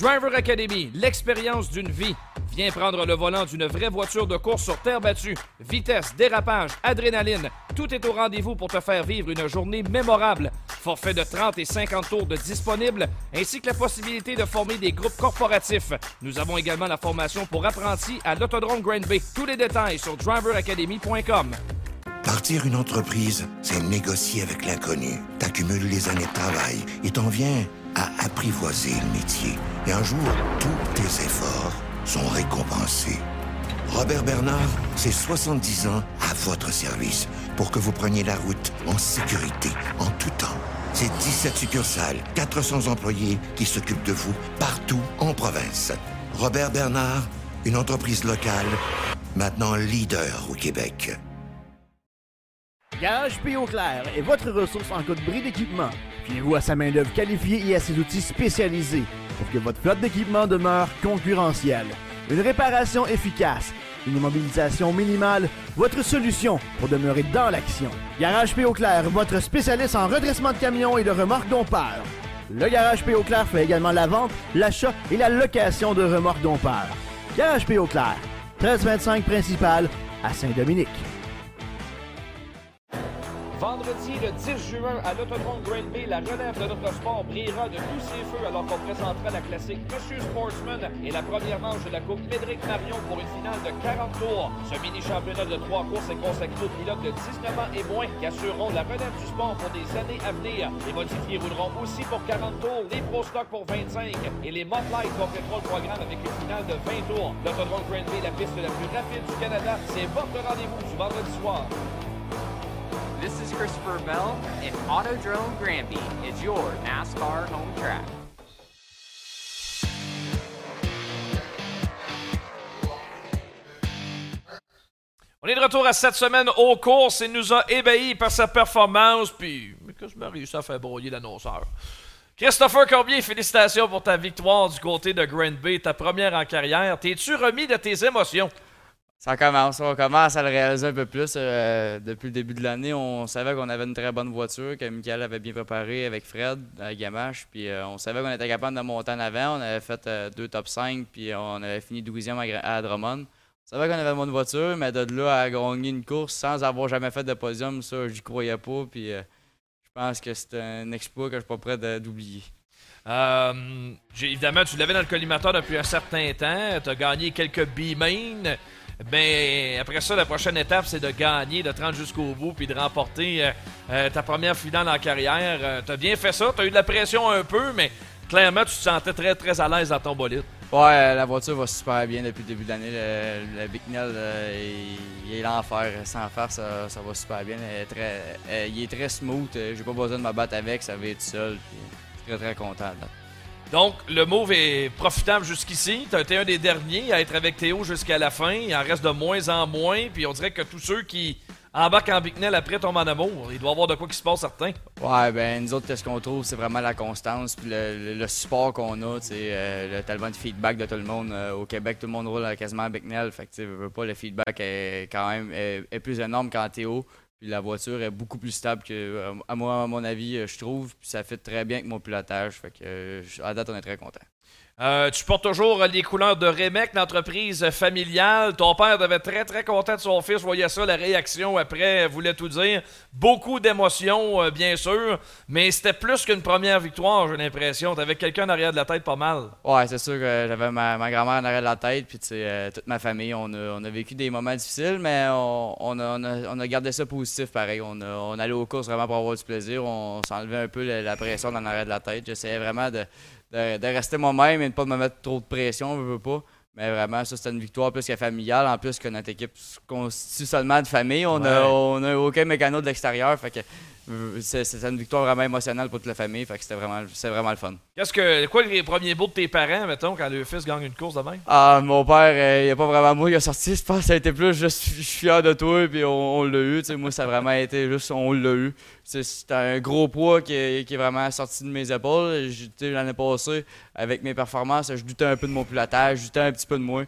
Driver Academy, l'expérience d'une vie. Viens prendre le volant d'une vraie voiture de course sur terre battue. Vitesse, dérapage, adrénaline, tout est au rendez-vous pour te faire vivre une journée mémorable. Forfait de 30 et 50 tours de disponible, ainsi que la possibilité de former des groupes corporatifs. Nous avons également la formation pour apprentis à l'Autodrome Grand Bay. Tous les détails sur driveracademy.com. Partir une entreprise, c'est négocier avec l'inconnu. T'accumules les années de travail et t'en viens à apprivoiser le métier. Et un jour, tous tes efforts sont récompensés. Robert Bernard, c'est 70 ans à votre service pour que vous preniez la route en sécurité, en tout temps. C'est 17 succursales, 400 employés qui s'occupent de vous partout en province. Robert Bernard, une entreprise locale, maintenant leader au Québec. Garage P. Clair est votre ressource en cas de bris d'équipement. Fiez-vous à sa main-d'œuvre qualifiée et à ses outils spécialisés pour que votre flotte d'équipement demeure concurrentielle. Une réparation efficace, une immobilisation minimale, votre solution pour demeurer dans l'action. Garage P. Clair, votre spécialiste en redressement de camions et de remorques dompeurs. Le Garage P. Clair fait également la vente, l'achat et la location de remorques dompeurs. Garage P. Clair, 1325 principal à Saint-Dominique. Le 10 juin, à l'Autodrome Grand Bay, la relève de notre sport brillera de tous ses feux alors qu'on présentera la classique Monsieur Sportsman et la première manche de la Coupe Médéric Marion pour une finale de 40 tours. Ce mini-championnat de trois courses est consacré aux pilotes de 19 ans et moins qui assureront la relève du sport pour des années à venir. Les modifiés rouleront aussi pour 40 tours, les Pro Stock pour 25 et les Mod Light compléteront le programme avec une finale de 20 tours. L'Autodrome Grand Bay, la piste la plus rapide du Canada, c'est votre rendez-vous du vendredi soir. This is Christopher Bell, and Autodrome Granby is your NASCAR home track. On est de retour à cette semaine aux courses et nous a ébahis par sa performance. Puis, mais que je me réussi à faire broyer l'annonceur. Christopher Corbier, félicitations pour ta victoire du côté de Grand Bay, ta première en carrière. T'es-tu remis de tes émotions? Ça commence, on commence à le réaliser un peu plus. euh, depuis le début de l'année, on savait qu'on avait une très bonne voiture, que Michael avait bien préparé avec Fred à Gamache. Puis euh, on savait qu'on était capable de monter en avant. On avait fait euh, deux top 5, puis on avait fini 12e à, à Drummond. On savait qu'on avait une bonne voiture, mais de là à gagner une course sans avoir jamais fait de podium, ça, j'y croyais pas. Puis je pense que c'est un exploit que je suis pas prêt d'oublier. Évidemment, tu l'avais dans le collimateur depuis un certain temps. Tu as gagné quelques B-main. Ben, après ça, la prochaine étape, c'est de gagner, de te jusqu'au bout, puis de remporter euh, euh, ta première finale en carrière. tu as bien fait ça. Tu as eu de la pression un peu, mais clairement, tu te sentais très, très à l'aise dans ton bolide. Ouais, la voiture va super bien depuis le début de l'année. Le, le euh, il, il est l'enfer. Sans faire, ça, ça va super bien. Elle est très, euh, il est très smooth. Euh, J'ai pas besoin de me battre avec. Ça va être seul. très, très content. là. Donc, le move est profitable jusqu'ici. Tu as été un des derniers à être avec Théo jusqu'à la fin. Il en reste de moins en moins. Puis on dirait que tous ceux qui embarquent en Bicknell après tombent en amour. Il doit y avoir de quoi qui se passe, certains. Ouais, ben nous autres, qu'est-ce qu'on trouve, c'est vraiment la constance puis le, le- support qu'on a, euh, le tellement de feedback de tout le monde. Euh, au Québec, tout le monde roule quasiment à Bicknell, fait que tu veux, pas, le feedback est quand même est, est plus énorme qu'en Théo. Puis la voiture est beaucoup plus stable que, euh, à moi, à mon avis, euh, je trouve. Puis ça fait très bien avec mon pilotage, fait que euh, à date, on est très content. Euh, tu portes toujours les couleurs de Remec, l'entreprise familiale. Ton père devait être très, très content de son fils. Voyait ça, la réaction après voulait tout dire. Beaucoup d'émotions, euh, bien sûr, mais c'était plus qu'une première victoire, j'ai l'impression. T'avais quelqu'un en arrière de la tête pas mal. Ouais, c'est sûr que j'avais ma, grand-mère en arrière de la tête, puis euh, toute ma famille. On a, vécu des moments difficiles, mais on, a, gardé ça positif pareil. On, allait aux courses vraiment pour avoir du plaisir. On s'enlevait un peu la, la pression dans l'arrière de la tête. J'essayais vraiment de de, de rester moi-même et de ne pas me mettre trop de pression, je veux pas. Mais vraiment, ça, c'était une victoire plus que familiale. En plus, que notre équipe se constitue seulement de famille. On n'a on a aucun mécano de l'extérieur. Fait que c'est c'est une victoire vraiment émotionnelle pour toute la famille. Fait que c'était vraiment, vraiment le fun. Qu'est-ce que, quoi les premiers mots de tes parents, mettons, quand le fils gagne une course de même? Ah, mon père, euh, il a pas vraiment moi, il a sorti. Je pense que ça a été plus suis je suis fier de toi, puis on, on l'a eu. Moi, ça a vraiment été juste on l'a eu. C'était un gros poids qui est, qui est vraiment sorti de mes épaules. L'année passée, avec mes performances, je doutais un peu de mon pilotage, je doutais un petit peu de moi.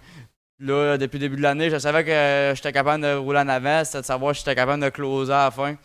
Là, depuis le début de l'année, je savais que j'étais capable de rouler en avant, c'était de savoir si j'étais capable de closer à la fin.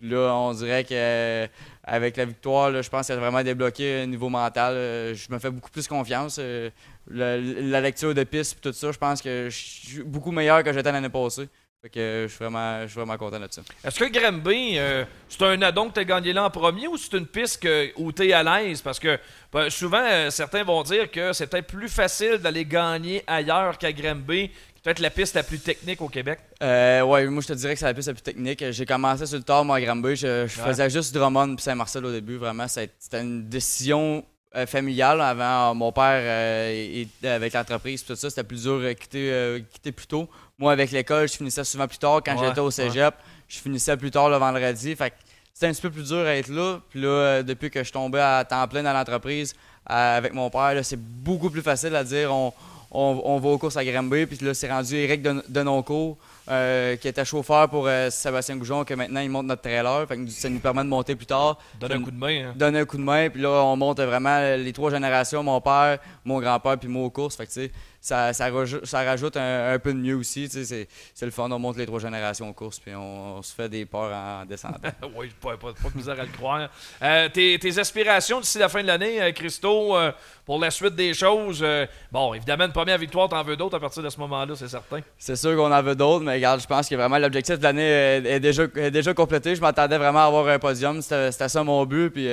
Là, on dirait que euh, avec la victoire, là, je pense qu'il a vraiment débloqué au niveau mental. Euh, Je me fais beaucoup plus confiance. Euh, La, lecture de piste tout ça, je pense que je suis beaucoup meilleur que j'étais l'année passée. Fait que je suis vraiment, je suis vraiment content de ça. Est-ce que Granby, euh, c'est un addon que tu as gagné là en premier ou c'est une piste où tu es à l'aise? Parce que ben, souvent, certains vont dire que c'est peut-être plus facile d'aller gagner ailleurs qu'à est peut-être la piste la plus technique au Québec? Euh, ouais, moi je te dirais que c'est la piste la plus technique. J'ai commencé sur le tard, moi, à Granby. Je, je Ouais. faisais juste Drummond puis Saint-Marcel au début. Vraiment, c'était une décision euh, familiale. Avant, euh, mon père euh, et, avec l'entreprise, tout ça, c'était plus dur de quitter, quitter plus tôt. Moi, avec l'école, je finissais souvent plus tard. Quand Ouais, j'étais au ouais. cégep, je finissais plus tard le vendredi. Fait c'était un petit peu plus dur à être là. Puis là, depuis que je tombais à temps plein dans l'entreprise avec mon père, c'est beaucoup plus facile à dire on, on, on va aux courses à Granby. Puis là, c'est rendu Eric Den- Denoncourt euh, qui était chauffeur pour euh, Sébastien Goujon, que maintenant il monte notre trailer. Fait que ça nous permet de monter plus tard. Donne un coup de main. hein. Donner un coup de main. Puis là, on monte vraiment les trois générations mon père, mon grand-père, puis moi aux courses. Fait que tu sais, ça, ça, rajou- ça rajoute un, un peu de mieux aussi. tu sais, C'est c'est le fun. On monte les trois générations aux courses, puis on, on se fait des peurs en descendant. oui, pas, pas, pas de misère à le croire. Euh, tes, tes aspirations d'ici la fin de l'année, euh, Christo, euh, pour la suite des choses. euh, bon, évidemment, une première victoire, t'en veux d'autres à partir de ce moment-là, c'est certain. C'est sûr qu'on en veut d'autres, mais regarde, je pense que vraiment l'objectif de l'année est, est déjà, est déjà complété. Je m'attendais vraiment à avoir un podium. C'était c'était ça mon but. Puis,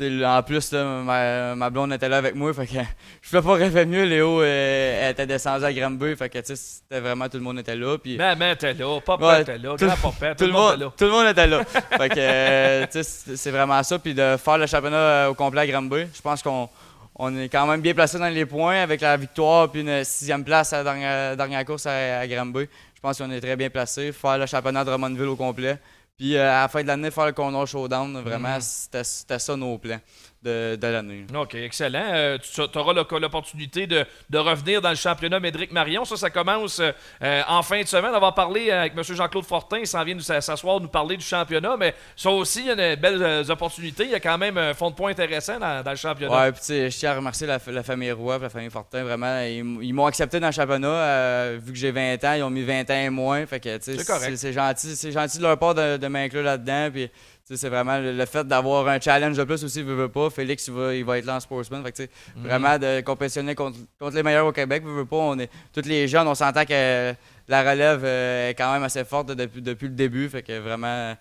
euh, tu sais, en plus, là, ma, ma blonde était là avec moi. Fait que je peux pas rêver mieux. Léo euh, elle était descendu à Granby. Fait que c'était vraiment tout le monde était là. Puis, Maman était là, papa Ouais, était là, tout- grand-papa, tout, le monde, tout le monde était là. fait que, euh, c'est vraiment ça. Puis de faire le championnat euh, au complet à Granby, je pense qu'on on est quand même bien placé dans les points avec la victoire puis une sixième place à la dernière, dernière course à, à Granby. Je pense qu'on est très bien placé. Faire le championnat de Drummondville au complet. Puis euh, à la fin de l'année, faire le Condor Showdown. Vraiment, c'était c'était ça nos plans de, de l'année. OK, excellent. Euh, tu auras l'opportunité de, de revenir dans le championnat Médric Marion. Ça, ça commence euh, en fin de semaine. On va parler avec M. Jean-Claude Fortin. Il s'en vient nous s'asseoir, nous parler du championnat. Mais ça aussi, il y a de belles euh, opportunités. Il y a quand même un fond de points intéressant dans, dans le championnat. Ouais, puis je tiens à remercier la, la famille Roy, la famille Fortin, vraiment. Ils, m'ont accepté dans le championnat. euh, vu que j'ai 20 ans, ils ont mis 20 ans et moins. Fait que, C'est correct. c'est gentil, c'est gentil de leur part de, de m'inclure là-dedans. Puis, c'est vraiment le, le fait d'avoir un challenge de plus aussi, veut, veut pas. Félix, il va, il va être là en sportsman. Fait que, Mhm. vraiment de compétitionner contre, contre les meilleurs au Québec, veut, veut pas. On est, tous les jeunes, on s'entend que la relève euh, est quand même assez forte depuis, depuis le début. Fait que vraiment,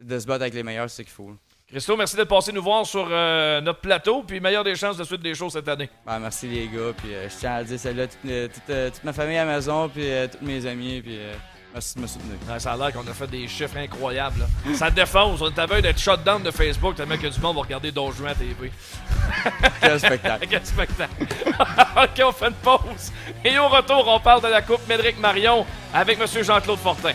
de se battre avec les meilleurs, c'est ce qu'il faut. là. Christo, merci d'être passé nous voir sur euh, notre plateau. Puis meilleure des chances de suite des choses cette année. Ben, merci les gars, puis euh, je tiens à le dire celle-là, toute, toute, toute ma famille à la maison, puis euh, tous mes amis, puis euh, merci de me soutenir. Ouais, ça a l'air qu'on a fait des chiffres incroyables. là. Ça défonce. On est à veille d'être shutdown de Facebook tellement que du monde va regarder Don Juan à TV. Quel spectacle. Quel spectacle. OK, on fait une pause. Et au retour, on parle de la Coupe Médric Marion avec M. Jean-Claude Fortin.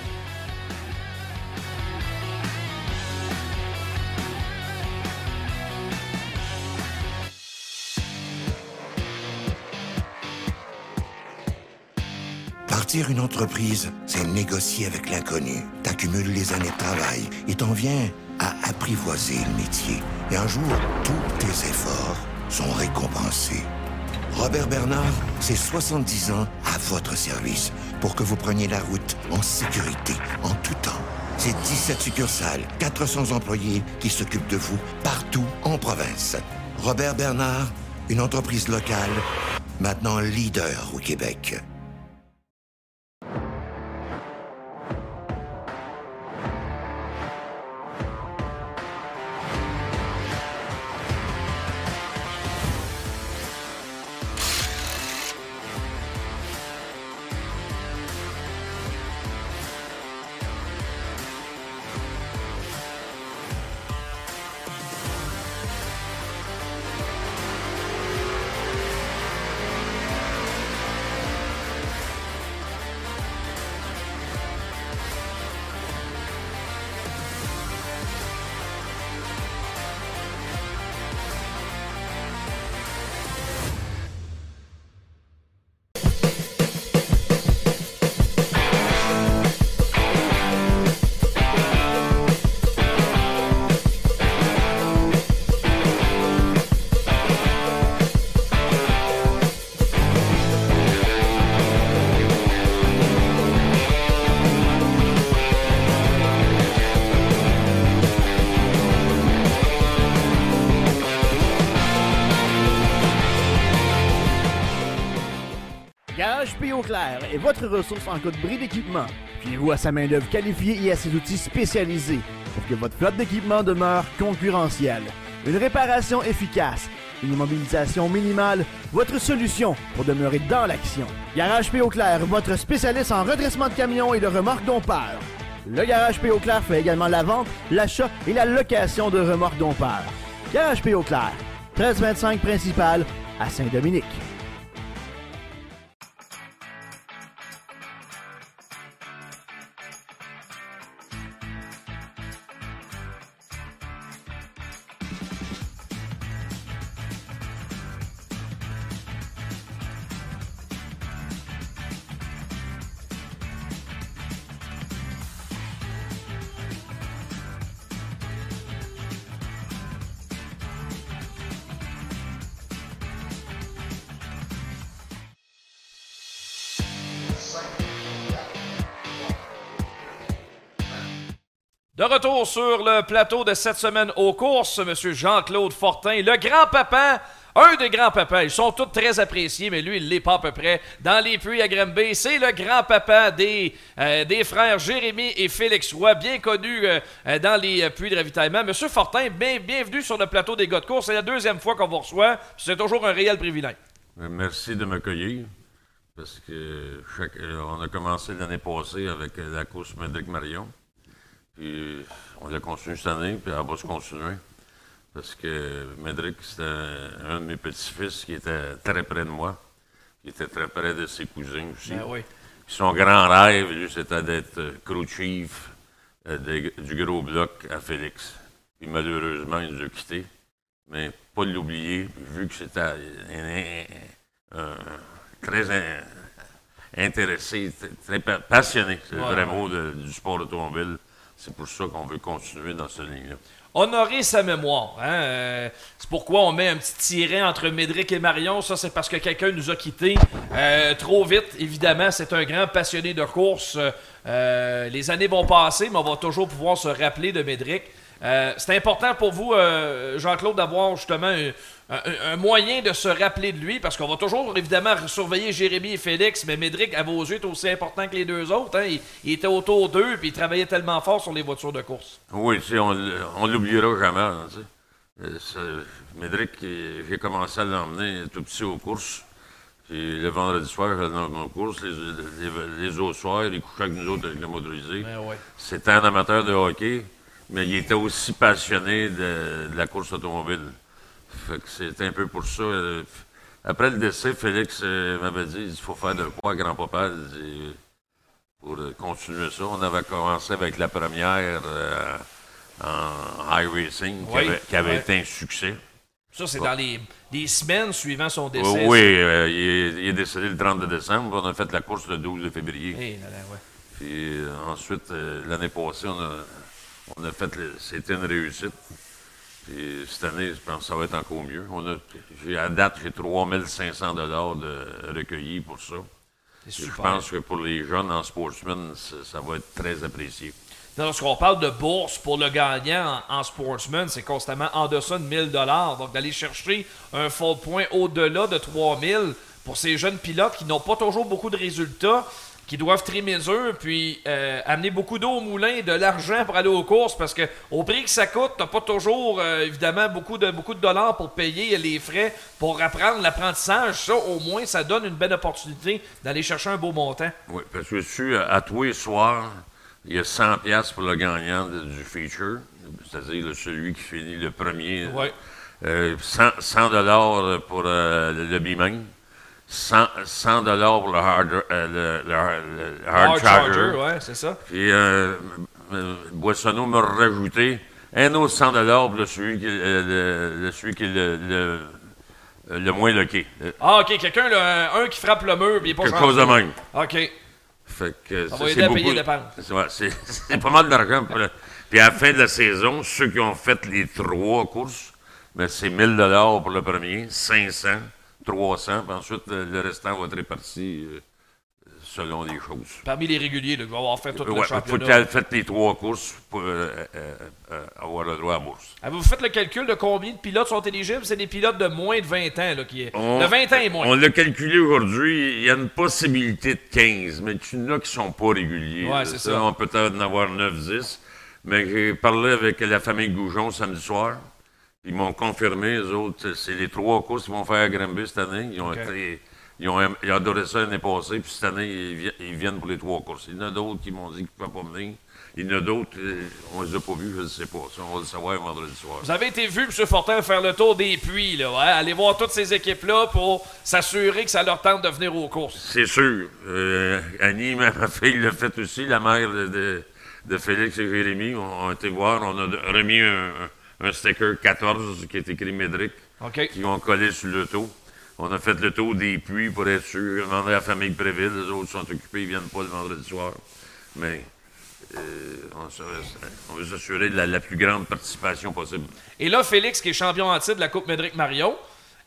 Partir une entreprise, c'est négocier avec l'inconnu. T'accumules les années de travail et t'en viens à apprivoiser le métier. Et un jour, tous tes efforts sont récompensés. Robert Bernard, c'est 70 ans à votre service pour que vous preniez la route en sécurité, en tout temps. C'est 17 succursales, 400 employés qui s'occupent de vous partout en province. Robert Bernard, Une entreprise locale, maintenant leader au Québec. Garage P. Clair est votre ressource en cas de bris d'équipement. Fiez-vous à sa main-d'œuvre qualifiée et à ses outils spécialisés pour que votre flotte d'équipement demeure concurrentielle. Une réparation efficace, une immobilisation minimale, votre solution pour demeurer dans l'action. Garage P. Clair, votre spécialiste en redressement de camions et de remorques dompeurs. Le Garage P. Clair fait également la vente, l'achat et la location de remorques dompeurs. Garage P. Clair, 1325 principal à Saint-Dominique. Retour sur le plateau de cette semaine aux courses, Monsieur Jean-Claude Fortin, le grand-papa, un des grands-papas. Ils sont tous très appréciés, mais lui, il l'est pas à peu près. Dans les puits à Granby, c'est le grand-papa des, euh, des frères Jérémy et Félix Roy, bien connu euh, euh, dans les puits de ravitaillement. Monsieur Fortin, bien- bienvenue sur le plateau des gars de course. C'est la deuxième fois qu'on vous reçoit. C'est toujours un réel privilège. Merci de m'accueillir. Parce que on a commencé l'année passée avec la course Médric Marion. Puis on l'a continué cette année, puis elle va se continuer. Parce que Médric, c'était un, de mes petits-fils qui était très près de moi. Qui était très près de ses cousins aussi. Ben oui. Puis Son grand rêve, lui, c'était d'être crew chief euh, du gros bloc à Félix. Puis malheureusement, il nous a quittés. Mais pas de l'oublier, vu que c'était un, un- un- très in- intéressé, très pa- passionné, c'est le vrai mot de- du sport automobile. C'est pour ça qu'on veut continuer dans cette ligne-là. honorer sa mémoire. hein. Euh, c'est pourquoi on met un petit tiret entre Médric et Marion. Ça, c'est parce que quelqu'un nous a quittés euh, trop vite. Évidemment, c'est un grand passionné de course. Euh, les années vont passer, mais on va toujours pouvoir se rappeler de Médric. C'est important pour vous, Jean-Claude, d'avoir justement un, un- moyen de se rappeler de lui, parce qu'on va toujours évidemment surveiller Jérémy et Félix, mais Médric, à vos yeux, est aussi important que les deux autres. hein. Il, il était autour d'eux, puis il travaillait tellement fort sur les voitures de course. Oui, tu sais, on l'oubliera jamais. hein, tu sais. Euh, ça- Médric, euh, j'ai commencé à l'emmener tout petit aux courses. Puis le vendredi soir, j'allais dans nos courses. Les, les- les autres soirs, il couchait avec nous autres avec le motorisé. Ben ouais. C'était un amateur de hockey, mais il était aussi passionné de, de la course automobile. Fait que c'est un peu pour ça. euh, Après le décès, Félix euh, m'avait dit il faut faire de quoi, grand-papa? Pour euh, continuer ça. On avait commencé avec la première euh, en high racing qui avait, qui avait ouais. été un succès. Ça, c'est dans les, les semaines suivant son décès. oui, euh, il, est, il est décédé le 30 décembre. On a fait la course le 12 février. Eh là là, ouais. Puis euh, ensuite, l'année passée, on a, on a fait. C'était une réussite. Cette année, je pense que ça va être encore mieux. On a, à date, j'ai 3500 dollars de recueillis pour ça. Je pense que pour les jeunes en sportsman, ça, ça va être très apprécié. Lorsqu'on parle de bourse pour le gagnant en, en sportsman, c'est constamment en deçà de 1000 Donc, d'aller chercher un full point au-delà de 3000 pour ces jeunes pilotes qui n'ont pas toujours beaucoup de résultats, qui doivent trimer eux, puis euh, amener beaucoup d'eau au moulin, de l'argent pour aller aux courses, parce que au prix que ça coûte, t'as pas toujours, euh, évidemment, beaucoup de, beaucoup de dollars pour payer les frais pour apprendre l'apprentissage. Ça, au moins, ça donne une belle opportunité d'aller chercher un beau montant. Oui, parce que je suis à tous les soirs, il y a 100 pièces pour le gagnant de- du feature, c'est-à-dire celui qui finit le premier. Euh, 100, 100 dollars pour euh, le, le 100, 100 dollars pour le hard, euh, le, le hard- le hard Hard charger. charger, ouais, c'est ça. Puis euh, euh, Boissonneau m'a rajouté un autre 100 dollars pour celui qui, le, celui qui est le, le, moins loqué. Ah, ok, quelqu'un, un, un qui frappe le mur, puis il est pas Quelque chose de même. Ok. Fait que Ça c'est aider à beaucoup- c'est- ouais, pas mal d'argent. Puis à la fin de la saison, ceux qui ont fait les trois courses, ben, c'est 1000 dollars pour le premier, 500, 300, puis ensuite le, restant va être réparti euh, selon les choses. Parmi les réguliers, qui vont avoir fait tout le Ouais, faut championnat. que fait les trois courses pour euh, euh, euh, avoir le droit à la bourse. Avez-vous fait le calcul de combien de pilotes sont éligibles? C'est des pilotes de moins de 20 ans, là, qui est... On- de 20 ans et moins. On l'a calculé aujourd'hui, il y a une possibilité de 15, mais tu en as qui sont pas réguliers. Ouais, là. c'est ça. On peut en avoir 9-10. Mais j'ai parlé avec la famille Goujon samedi soir. Ils m'ont confirmé, eux autres, c'est les trois courses qu'ils vont faire à Granby cette année. Ils ont, été- ils ont, ils ont adoré ça l'année passée, puis cette année, ils, vi- ils viennent pour les trois courses. Il y en a d'autres qui m'ont dit qu'ils ne pouvaient pas venir. Il y en a d'autres, euh, on les a pas vus, je ne sais pas. Ça, on va le savoir vendredi soir. Vous avez été vu, M. Fortin, faire le tour des puits, là, ouais? Aller voir toutes ces équipes-là pour s'assurer que ça leur tente de venir aux courses. C'est sûr. Euh, Annie, ma, fille, l'a fait aussi, la mère de, de- de Félix et Jérémy. On a été voir, on a remis un, un sticker 14 qui est écrit Médric, OK. qui ont collé sur le tour. On a fait le tour des puits pour être sûr. Demander à la famille Préville, les autres sont occupés, ils viennent pas le vendredi soir. Mais euh, on, se- on veut s'assurer de la, la plus grande participation possible. Et là, Félix, qui est champion en titre de la Coupe Médric Marion,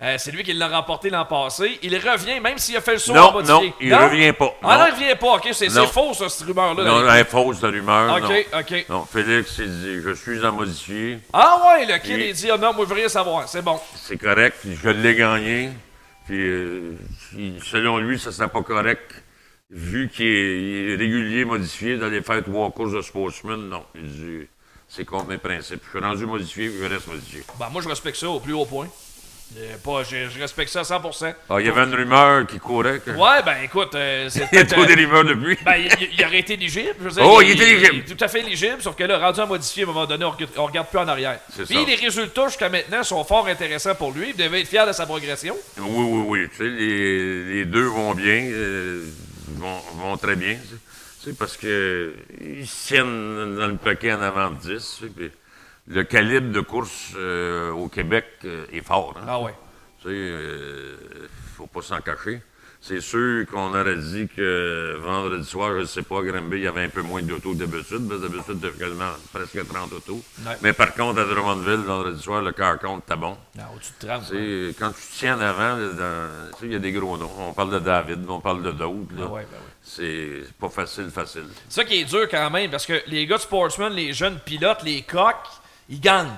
euh, c'est lui qui l'a remporté l'an passé. Il revient, même s'il a fait le saut Non, non, il revient pas. Ah non, Non. il revient pas. OK, c'est Non. faux, ça, cette rumeur-là. Non, elle est fausse, la rumeur. OK, non. OK. Non, Félix, il dit Je suis en modifié. Ah ouais, le kid, il dit, ah non, moi, je veux rien savoir. C'est bon. c'est correct, je l'ai gagné. Puis euh, selon lui, ça serait pas correct, vu qu'il est, il est régulier, modifié, d'aller faire trois courses de sportsman. Non, il dit, c'est contre mes principes. Je suis rendu modifié, je reste modifié. Ben, moi, je respecte ça au plus haut point. Euh, Pas, je, je respecte ça à 100%. Ah, il y avait une rumeur qui courait. Que... Ouais, ben écoute, euh, il y a trop des rumeurs depuis. Ben, il, il- il aurait été éligible. je veux dire, Oh, il est éligible. tout à fait éligible, sauf que là, rendu à modifier, à un moment donné, on, regarde- on regarde plus en arrière. Puis ça. les résultats jusqu'à maintenant sont fort intéressants pour lui. Vous devez être fier de sa progression. Oui, oui, oui. Tu sais, les, les deux vont bien, euh, vont, vont très bien. tu sais. Parce que ils tiennent dans le paquet en avant de 10. tu sais, puis le calibre de course euh, au Québec euh, est fort. hein. Ah ouais. Tu sais, euh, faut pas s'en cacher. C'est sûr qu'on aurait dit que vendredi soir, je ne sais pas, à Granby, il y avait un peu moins d'autos d'habitude, parce que d'habitude, il y avait quasiment presque 30 autos. Ouais. Mais par contre, à Drummondville, vendredi soir, le car compte était bon. Non, au-dessus de 30. Tu sais, quand tu te tiens en avant, il y a des gros noms. On parle de David, on parle de d'autres. Ah ouais, ben. C'est pas facile, facile. C'est ça qui est dur quand même, parce que les gars de Sportsman, les jeunes pilotes, les coqs, ils gagnent.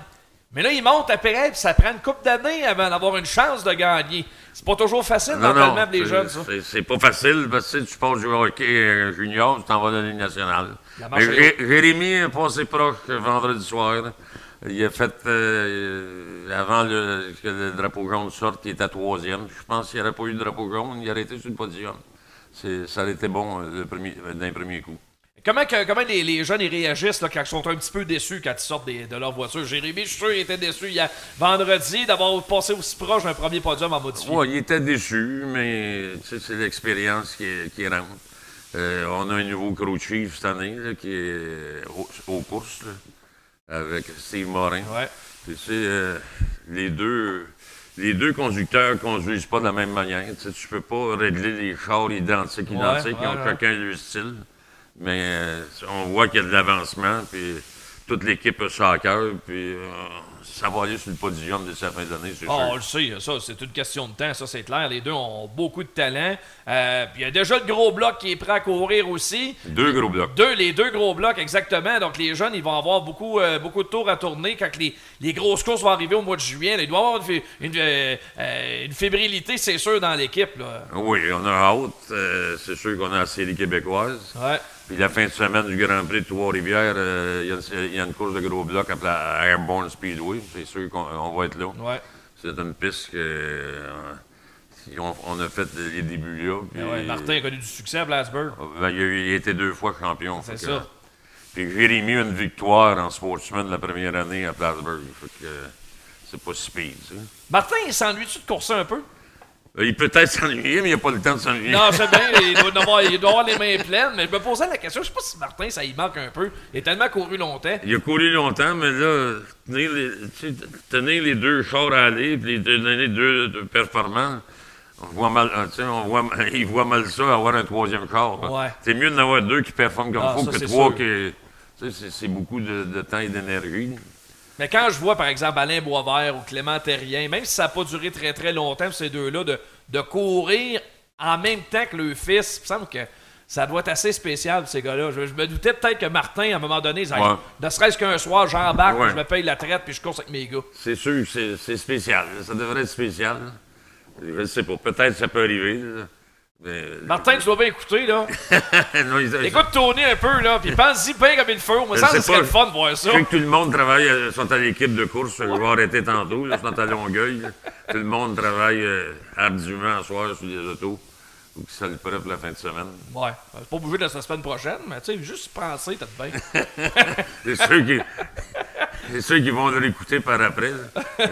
Mais là, ils montent après, puis ça prend une couple d'années avant d'avoir une chance de gagner. C'est pas toujours facile Non, mentalement non, pour les jeunes, ça. c'est- pas facile parce que tu passes du hockey euh, junior, tu t'en vas dans la Ligue nationale. La Mais Jérémy est passé proche vendredi soir. Il a fait, euh, avant le- que le drapeau jaune sorte, il était troisième. Je pense qu'il n'y aurait pas eu de drapeau jaune, il aurait été sur le podium. Ça aurait été bon le premier, euh, d'un premier coup. Comment, que- comment les, les jeunes ils réagissent là, quand ils sont un petit peu déçus quand ils sortent des- de leur voiture? Jérémy, je suis sûr qu'il était déçu hier vendredi d'avoir passé aussi proche d'un premier podium en modifié. Ouais, il était déçu, mais c'est l'expérience qui, rentre. Euh, on a un nouveau crew chief cette année là, qui est au- aux courses là, avec Steve Morin. Ouais. Puis, tu sais, euh, les deux. Les deux conducteurs conduisent pas de la même manière. Tu sais, tu peux pas régler les chars identiques, Ouais, identiques. Ils ont ouais, ouais. chacun leur style. Mais euh, on voit qu'il y a de l'avancement. Puis toute l'équipe a ça à cœur. Puis euh, ça va aller sur le podium de fin d'année, c'est on sûr. le sait, ça, c'est une question de temps, ça, c'est clair. Les deux ont beaucoup de talent. Euh, puis il y a déjà le gros bloc qui est prêt à courir aussi. Deux gros blocs. Deux, les deux gros blocs, exactement. Donc, les jeunes, ils vont avoir beaucoup, euh, beaucoup de tours à tourner quand les, les grosses courses vont arriver au mois de juillet. là. Il doit y avoir une, une, une fébrilité, c'est sûr, dans l'équipe. Oui, on a hâte. c'est sûr qu'on a la série québécoise. Ouais. Puis la fin de semaine du Grand Prix de Trois-Rivières, euh, il y a une- il y, a une course de gros blocs appelée Airborne Speedway. C'est sûr qu'on on va être là. Ouais. C'est une piste que euh, on, on a fait les débuts là. puis- Mais ouais, Martin a connu du succès à Plattsburgh. Ben, il, a, eu- il a été deux fois champion. C'est que- ça. Puis Jérémy a une victoire en sportsman la première année à Plattsburgh. Fait que euh, c'est pas si pire, ça. Martin, il s'ennuie-tu de courser un peu? Euh, Il peut peut-être s'ennuyer, mais il n'a pas le temps de s'ennuyer. Non, c'est bien, il doit, avoir, il doit avoir les mains pleines, mais je me posais la question, je sais pas si Martin, ça y manque un peu. Il a tellement couru longtemps. Il a couru longtemps, mais là, tenir les, tu sais, tenir les deux chars à aller, puis les donner les deux, deux performants, on voit mal, euh, tu sais, on voit, il voit mal ça, avoir un troisième char. Ouais. C'est mieux d'en avoir deux qui performent comme Ah, il faut ça, que trois sûr. qui. tu sais, C'est c'est beaucoup de, de temps et d'énergie. Mais quand je vois, par exemple, Alain Boisvert ou Clément Terrien, même si ça n'a pas duré très très longtemps, ces deux-là, de, de courir en même temps que le fils, il me semble que ça doit être assez spécial, ces gars-là. Je, je me doutais peut-être que Martin, à un moment donné, Ouais. ne serait-ce qu'un soir, j'embarque, Ouais. je me paye la traite, puis je course avec mes gars. C'est sûr c'est- spécial. Ça devrait être spécial. Je ne sais pas. Peut-être que ça peut arriver. là. Martin, tu dois bien écouter, là. Non, ils- Écoute Tony un peu, là, puis pense-y bien comme il faut. Moi, ça, serait pas. le fun de voir ça. Je sais que tout le monde travaille, euh, sont à l'équipe de course. Je vais arrêter tantôt, là, sont à Longueuil. là. Tout le monde travaille euh, ardument à soir sur les autos. Ou que ça le prêt pour la fin de semaine. Ouais, c'est pas obligé de la semaine prochaine, mais tu sais, juste penser, t'as de bien. C'est ceux qui. C'est ceux qui vont l'écouter par après. là.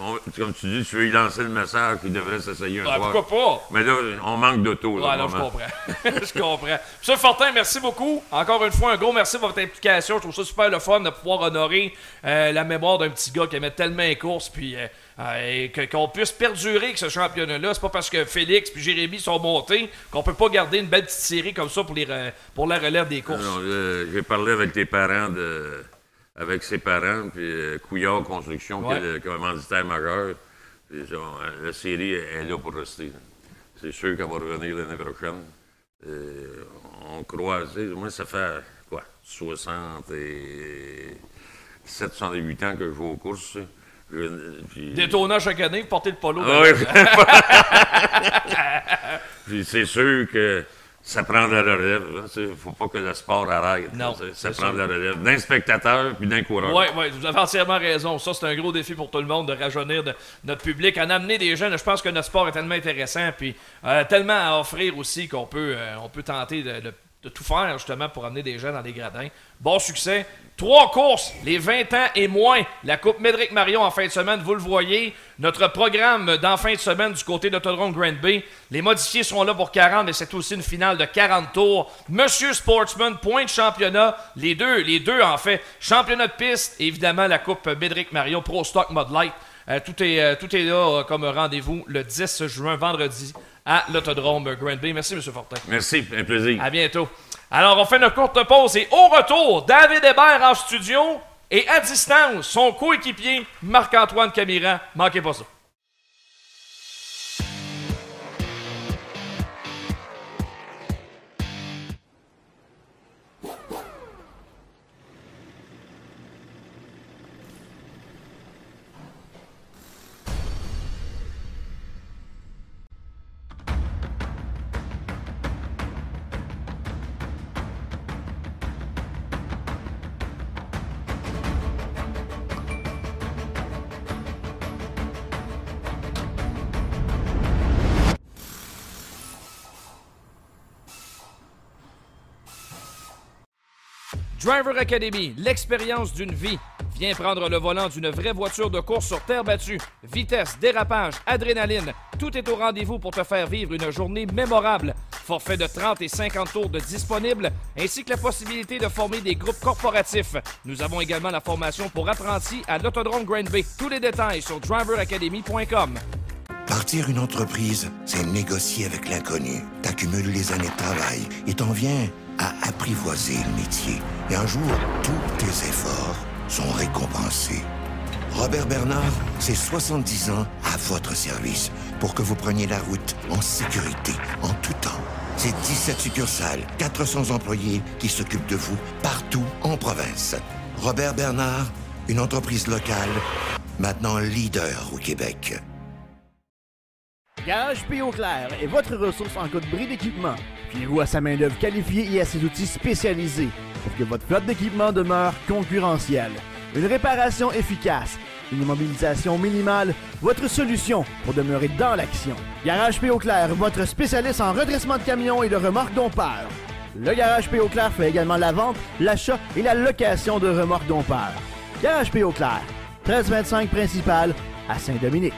On- on- comme tu dis, tu veux y lancer le message qu'il devrait s'essayer un Ouais, soir. pourquoi pas? Mais là, on manque d'auto. là, là, je comprends. je comprends. Monsieur Fortin, merci beaucoup. Encore une fois, un gros merci pour votre implication. Je trouve ça super le fun de pouvoir honorer euh, la mémoire d'un petit gars qui aimait tellement les courses, puis euh, euh, et que- qu'on puisse perdurer avec ce championnat-là. C'est pas parce que Félix puis Jérémy sont montés qu'on peut pas garder une belle petite série comme ça pour, les, pour la relève des courses. Euh, J'ai parlé avec tes parents, de, avec ses parents, puis euh, Couillard Construction, Ouais. qui est le commanditaire majeur. Puis, euh, la série est, là pour rester. C'est sûr qu'elle va revenir l'année prochaine. Euh, on sais, moi, ça fait quoi, 67, 68 ans que je joue aux courses. Puis- chaque année, pour porter le polo. ah oui. Puis c'est sûr que ça prend de la relève. Il ne faut pas que le sport arrête. Non, là, ça prend de la relève. D'un spectateur puis d'un coureur. Oui, oui, vous avez entièrement raison. Ça, c'est un gros défi pour tout le monde de rajeunir de- notre public, en amener des jeunes. Je pense que notre sport est tellement intéressant, puis euh, tellement à offrir aussi qu'on peut, euh, on peut tenter de, de- de tout faire justement pour amener des jeunes dans des gradins. Bon succès. Trois courses, les 20 ans et moins. La Coupe Médric Marion en fin de semaine, vous le voyez. Notre programme d'en fin de semaine du côté d'Autodrome Grand Bay. Les modifiés seront là pour 40, mais c'est aussi une finale de 40 tours. Monsieur Sportsman, point de championnat. Les deux, les deux en fait. Championnat de piste, évidemment la Coupe Médric Marion Pro Stock Mod Light. Euh, tout, est, euh, tout est là euh, comme rendez-vous le 10 juin, vendredi, à l'Autodrome Grand Bay. Merci, M. Fortin. Merci, un plaisir. À bientôt. Alors, on fait une courte pause et au retour, David Hébert en studio et à distance, son coéquipier Marc-Antoine Camira. Manquez pas ça. Driver Academy, l'expérience d'une vie. Viens prendre le volant d'une vraie voiture de course sur terre battue. Vitesse, dérapage, adrénaline, tout est au rendez-vous pour te faire vivre une journée mémorable. Forfait de 30 et 50 tours de disponible, ainsi que la possibilité de former des groupes corporatifs. Nous avons également la formation pour apprentis à l'Autodrome Grand Bay. Tous les détails sur driveracademy.com. Partir une entreprise, c'est négocier avec l'inconnu. T'accumules les années de travail et t'en viens à apprivoiser le métier. Et un jour, tous tes efforts sont récompensés. Robert Bernard, c'est 70 ans à votre service pour que vous preniez la route en sécurité, en tout temps. C'est 17 succursales, 400 employés qui s'occupent de vous partout en province. Robert Bernard, une entreprise locale, maintenant leader au Québec. Garage P.O. Clair est votre ressource en cas de bris d'équipement. Fiez-vous à sa main-d'œuvre qualifiée et à ses outils spécialisés pour que votre flotte d'équipement demeure concurrentielle. Une réparation efficace, une immobilisation minimale, votre solution pour demeurer dans l'action. Garage P.O. Clair, votre spécialiste en redressement de camions et de remorques dompeurs. Le Garage P.O. Clair fait également la vente, l'achat et la location de remorques dompeurs. Garage P.O. Clair, 1325 principal à Saint-Dominique.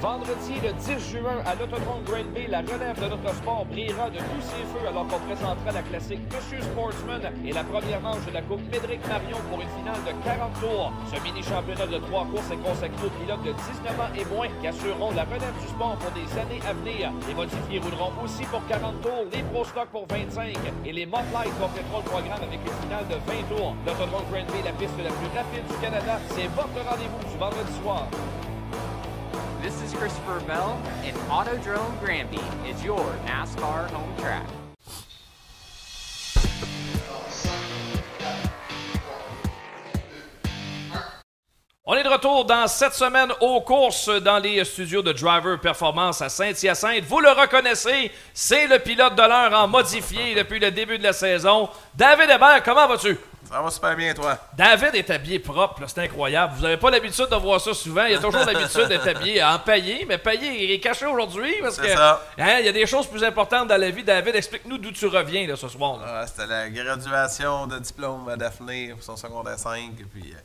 Vendredi, le 10 juin, à l'Autodrome Granby, la relève de notre sport brillera de tous ses feux alors qu'on présentera la classique Monsieur Sportsman et la première manche de la Coupe Médric Marion pour une finale de 40 tours. Ce mini-championnat de trois courses est consacré aux pilotes de 19 ans et moins qui assureront la relève du sport pour des années à venir. Les modifiés rouleront aussi pour 40 tours, les Pro Stock pour 25 et les Montlight compléteront le programme avec une finale de 20 tours. L'Autodrome Granby, la piste la plus rapide du Canada, c'est votre rendez-vous du vendredi soir. This is Christopher Bell, and Autodrome Granby is your NASCAR home track. On est de retour dans cette semaine aux courses dans les studios de Driver Performance à Saint-Hyacinthe. Vous le reconnaissez, c'est le pilote de l'heure en modifié depuis le début de la saison. David Hébert, comment vas-tu? Ça va super bien, toi. David est habillé propre, c'est incroyable. Vous n'avez pas l'habitude de voir ça souvent. Il y a toujours l'habitude d'être habillé en paillé, mais paillé, il est caché aujourd'hui parce que ça. hein, il y a des choses plus importantes dans la vie. David, explique-nous d'où tu reviens là, ce soir. Ah, C'était la graduation de diplôme à Daphné pour son secondaire 5. et Puis euh,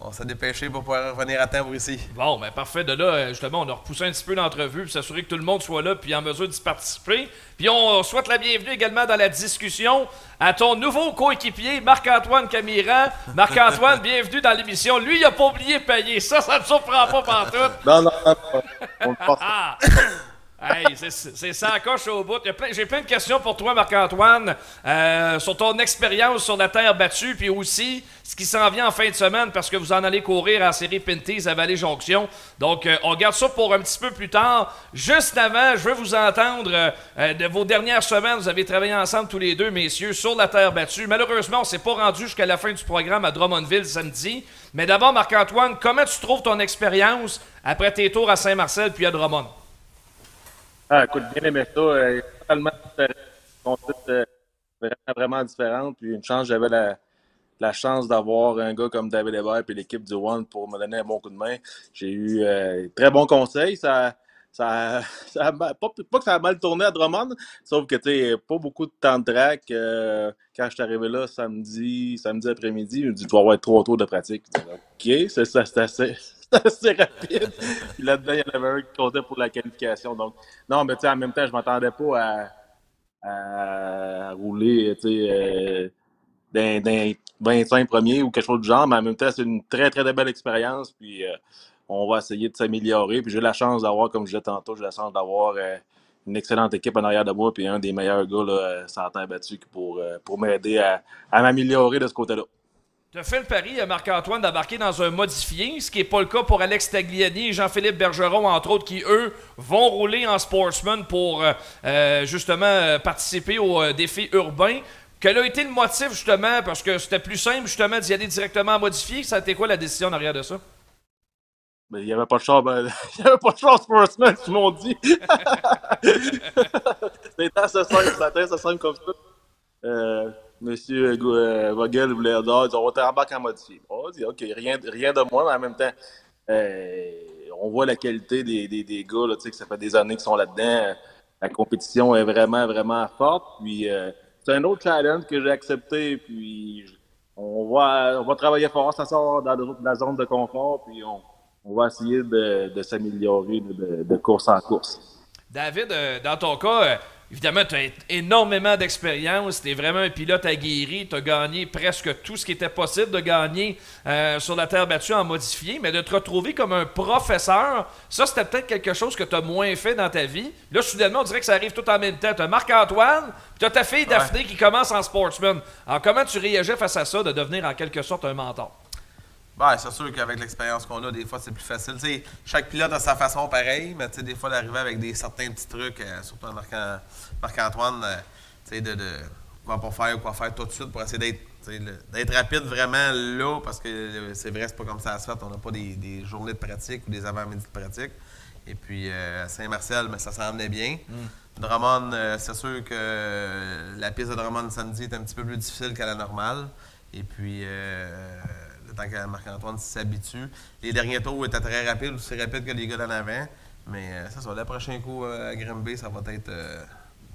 on s'est dépêché pour pouvoir revenir à temps pour ici. Bon, ben parfait. De là, euh, justement, on a repoussé un petit peu l'entrevue pour s'assurer que tout le monde soit là puis en mesure d'y participer. Puis on souhaite la bienvenue également dans la discussion à ton nouveau coéquipier, Marc-Antoine Camiran. Marc-Antoine, bienvenue dans l'émission. Lui, il a pas oublié de payer. Ça, ça ne surprend pas pantoute. Non, non, non. non. On le passe. Hey, c'est- ça coche au bout. J'ai plein de questions pour toi, Marc-Antoine, euh, sur ton expérience sur la terre battue, puis aussi ce qui s'en vient en fin de semaine, parce que vous en allez courir en série Pinties à Vallée-Jonction. Donc, euh, on garde ça pour un petit peu plus tard. Juste avant, je veux vous entendre euh, de vos dernières semaines. Vous avez travaillé ensemble tous les deux, messieurs, sur la terre battue. Malheureusement, on s'est pas rendu jusqu'à la fin du programme à Drummondville samedi. Mais d'abord, Marc-Antoine, comment tu trouves ton expérience après tes tours à Saint-Marcel puis à Drummond? Ah, écoute, bien aimé ça. euh, totalement différent. Euh, vraiment, vraiment. Puis une chance, j'avais la, chance d'avoir un gars comme David Hébert et l'équipe du One pour me donner un bon coup de main. J'ai eu euh, très bons conseils. Ça, ça, pas, que ça a mal tourné à Drummond, sauf que tu pas beaucoup de temps de track. euh, quand je suis arrivé là samedi, samedi après-midi, il me dit Tu vas avoir trois tours de pratique. OK, c'est ça, c'est assez. c'est rapide. Puis là-dedans, il y en avait un qui comptait pour la qualification. Donc, non, mais tu sais, en même temps, je m'attendais pas à, rouler, tu sais, euh, d'un d'un 25 premiers ou quelque chose du genre, mais en même temps, c'est une très, très belle expérience. Puis, euh, on va essayer de s'améliorer. Puis, j'ai la chance d'avoir, comme je disais tantôt, j'ai la chance d'avoir euh, une excellente équipe en arrière de moi, puis un des meilleurs gars là, sur pour, pour m'aider à, à m'améliorer de ce côté-là. Tu as fait le pari, Marc-Antoine, d'embarquer dans un modifié, ce qui n'est pas le cas pour Alex Tagliani et Jean-Philippe Bergeron, entre autres, qui, eux, vont rouler en sportsman pour euh, euh, justement euh, participer au euh, défi urbain. Quel a été le motif, justement, parce que c'était plus simple, justement, d'y aller directement en modifié? Ça a été quoi la décision en arrière de ça? Mais il n'y avait pas de char, ben, il y avait pas de char Sportsman, tout le monde dit. C'était assez simple, c'était assez simple comme ça. Monsieur Vogel voulait dire, on va t'embarquer en modifié. On dit, OK, rien, rien de moi, mais en même temps, euh, on voit la qualité des, des, des gars, là, que ça fait des années qu'ils sont là-dedans. La compétition est vraiment, vraiment forte. Puis, euh, c'est un autre challenge que j'ai accepté. Puis, on va, on va travailler fort, ça sort dans de la zone de confort. Puis, on, on va essayer de, de s'améliorer de, de- de course en course. David, euh, dans ton cas, euh, évidemment, tu as énormément d'expérience. Tu es vraiment un pilote aguerri. Tu as gagné presque tout ce qui était possible de gagner euh, sur la terre battue en modifié. Mais de te retrouver comme un professeur, ça, c'était peut-être quelque chose que tu as moins fait dans ta vie. Là, soudainement, on dirait que ça arrive tout en même temps. Tu as Marc-Antoine, puis tu as ta fille Daphné qui commence en sportsman. Alors, comment tu réagis face à ça de devenir en quelque sorte un mentor? Ouais, c'est sûr qu'avec l'expérience qu'on a, des fois, c'est plus facile. Chaque pilote a sa façon pareille, mais des fois, d'arriver avec des certains petits trucs, euh, surtout à Marc- Marc-Antoine, euh, de, de quoi pas faire ou quoi faire tout de suite pour essayer d'être rapide vraiment là, parce que c'est vrai, c'est pas comme ça à se fait. On n'a pas des, des journées de pratique ou des avant-midi de pratique. Et puis, euh, à Saint-Marcel, mais ça s'en venait bien. Drummond, euh, c'est sûr que la piste de Drummond samedi est un petit peu plus difficile qu'à la normale. Et puis, euh, temps que Marc-Antoine s'habitue. Les derniers tours étaient très rapides, aussi rapides que les gars d'en avant. Mais euh, ça, ça, le prochain coup euh, à Grimby, ça va être euh,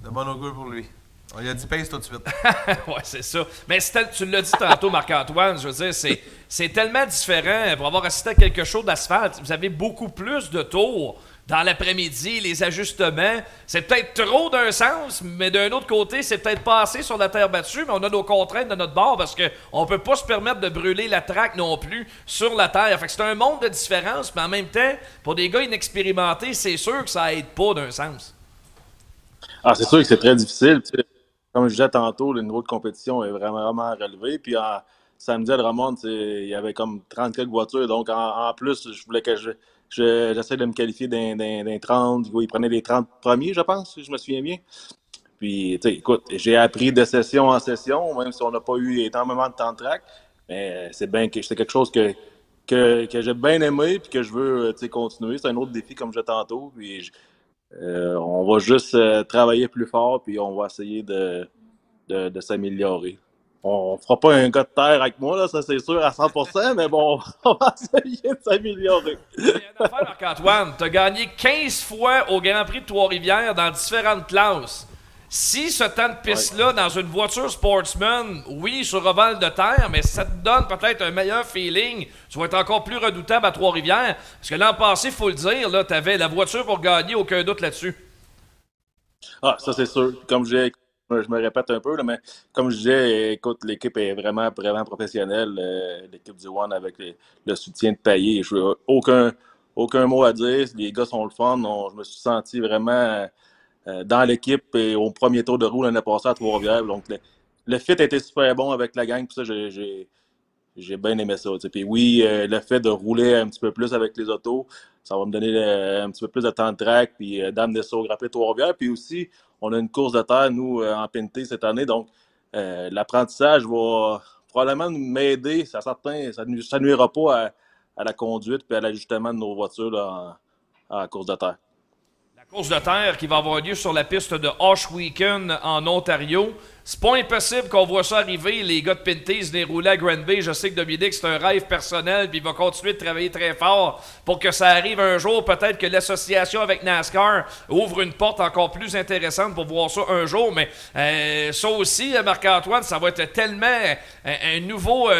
de bon augure pour lui. On lui a dit pace tout de suite. ouais, c'est ça. Mais tu l'as dit tantôt, Marc-Antoine, je veux dire, c'est tellement différent. Pour avoir assisté à quelque chose d'asphalte, vous avez beaucoup plus de tours dans l'après-midi, les ajustements. C'est peut-être trop d'un sens, mais d'un autre côté, c'est peut-être pas assez sur la terre battue, mais on a nos contraintes de notre bord parce qu'on peut pas se permettre de brûler la traque non plus sur la terre. Fait que c'est un monde de différence, mais en même temps, pour des gars inexpérimentés, c'est sûr que ça aide pas d'un sens. Ah, c'est sûr que c'est très difficile. Comme je disais tantôt, le niveau de compétition est vraiment, relevé. Puis samedi à Drummond, il y avait comme 30 quelques voitures. Donc en, en plus, je voulais que je, je- j'essaie de me qualifier d'un, d'un, d'un 30. Ils prenaient les 30 premiers, je pense, si je me souviens bien. Puis, tu sais, écoute, j'ai appris de session en session, même si on n'a pas eu énormément de temps de track. Mais c'est bien c'est quelque chose que, que, que j'ai bien aimé puis que je veux sais, continuer. C'est un autre défi, comme je tantôt. Puis, euh, on va juste euh, travailler plus fort, puis on va essayer de, de s'améliorer. On fera pas un gars de terre avec moi, là, ça c'est sûr à 100%, mais bon, on va essayer de s'améliorer. Marc-Antoine, tu as gagné 15 fois au Grand Prix de Trois-Rivières dans différentes classes. Si ce temps de piste-là, dans une voiture sportsman, oui, sur ovale de terre, mais ça te donne peut-être un meilleur feeling, tu vas être encore plus redoutable à Trois-Rivières. Parce que l'an passé, il faut le dire, tu avais la voiture pour gagner, aucun doute là-dessus. Ah, ça c'est sûr. Comme disais, je me répète un peu, mais comme je disais, écoute, l'équipe est vraiment, vraiment professionnelle. euh, l'équipe du One avec le, soutien de Payet. Je n'ai aucun, mot à dire. Les gars sont le fun. Je me suis senti vraiment euh, dans l'équipe et au premier tour de roue l'année passée à Trois-Rivières. Donc, le, le fit était super bon avec la gang. J'ai- bien aimé ça. Puis oui, euh, le fait de rouler un petit peu plus avec les autos, ça va me donner un petit peu plus de temps de track, puis euh, d'amener ça au Grand Prix de Trois-Rivières. Puis aussi, on a une course de terre, nous, euh, en PNT cette année. Donc, euh, l'apprentissage va probablement m'aider. Ça, certain, ça ne ça nuira pas à, la conduite puis à l'ajustement de nos voitures en course de terre. La course de terre qui va avoir lieu sur la piste de Hosh Weekend en Ontario. C'est pas impossible qu'on voit ça arriver, les gars de Pinties venir rouler à Granby. Je sais que Dominique, c'est un rêve personnel, puis il va continuer de travailler très fort pour que ça arrive un jour. Peut-être que l'association avec NASCAR ouvre une porte encore plus intéressante pour voir ça un jour. Mais euh, ça aussi, euh, Marc-Antoine, ça va être tellement euh, un, nouveau,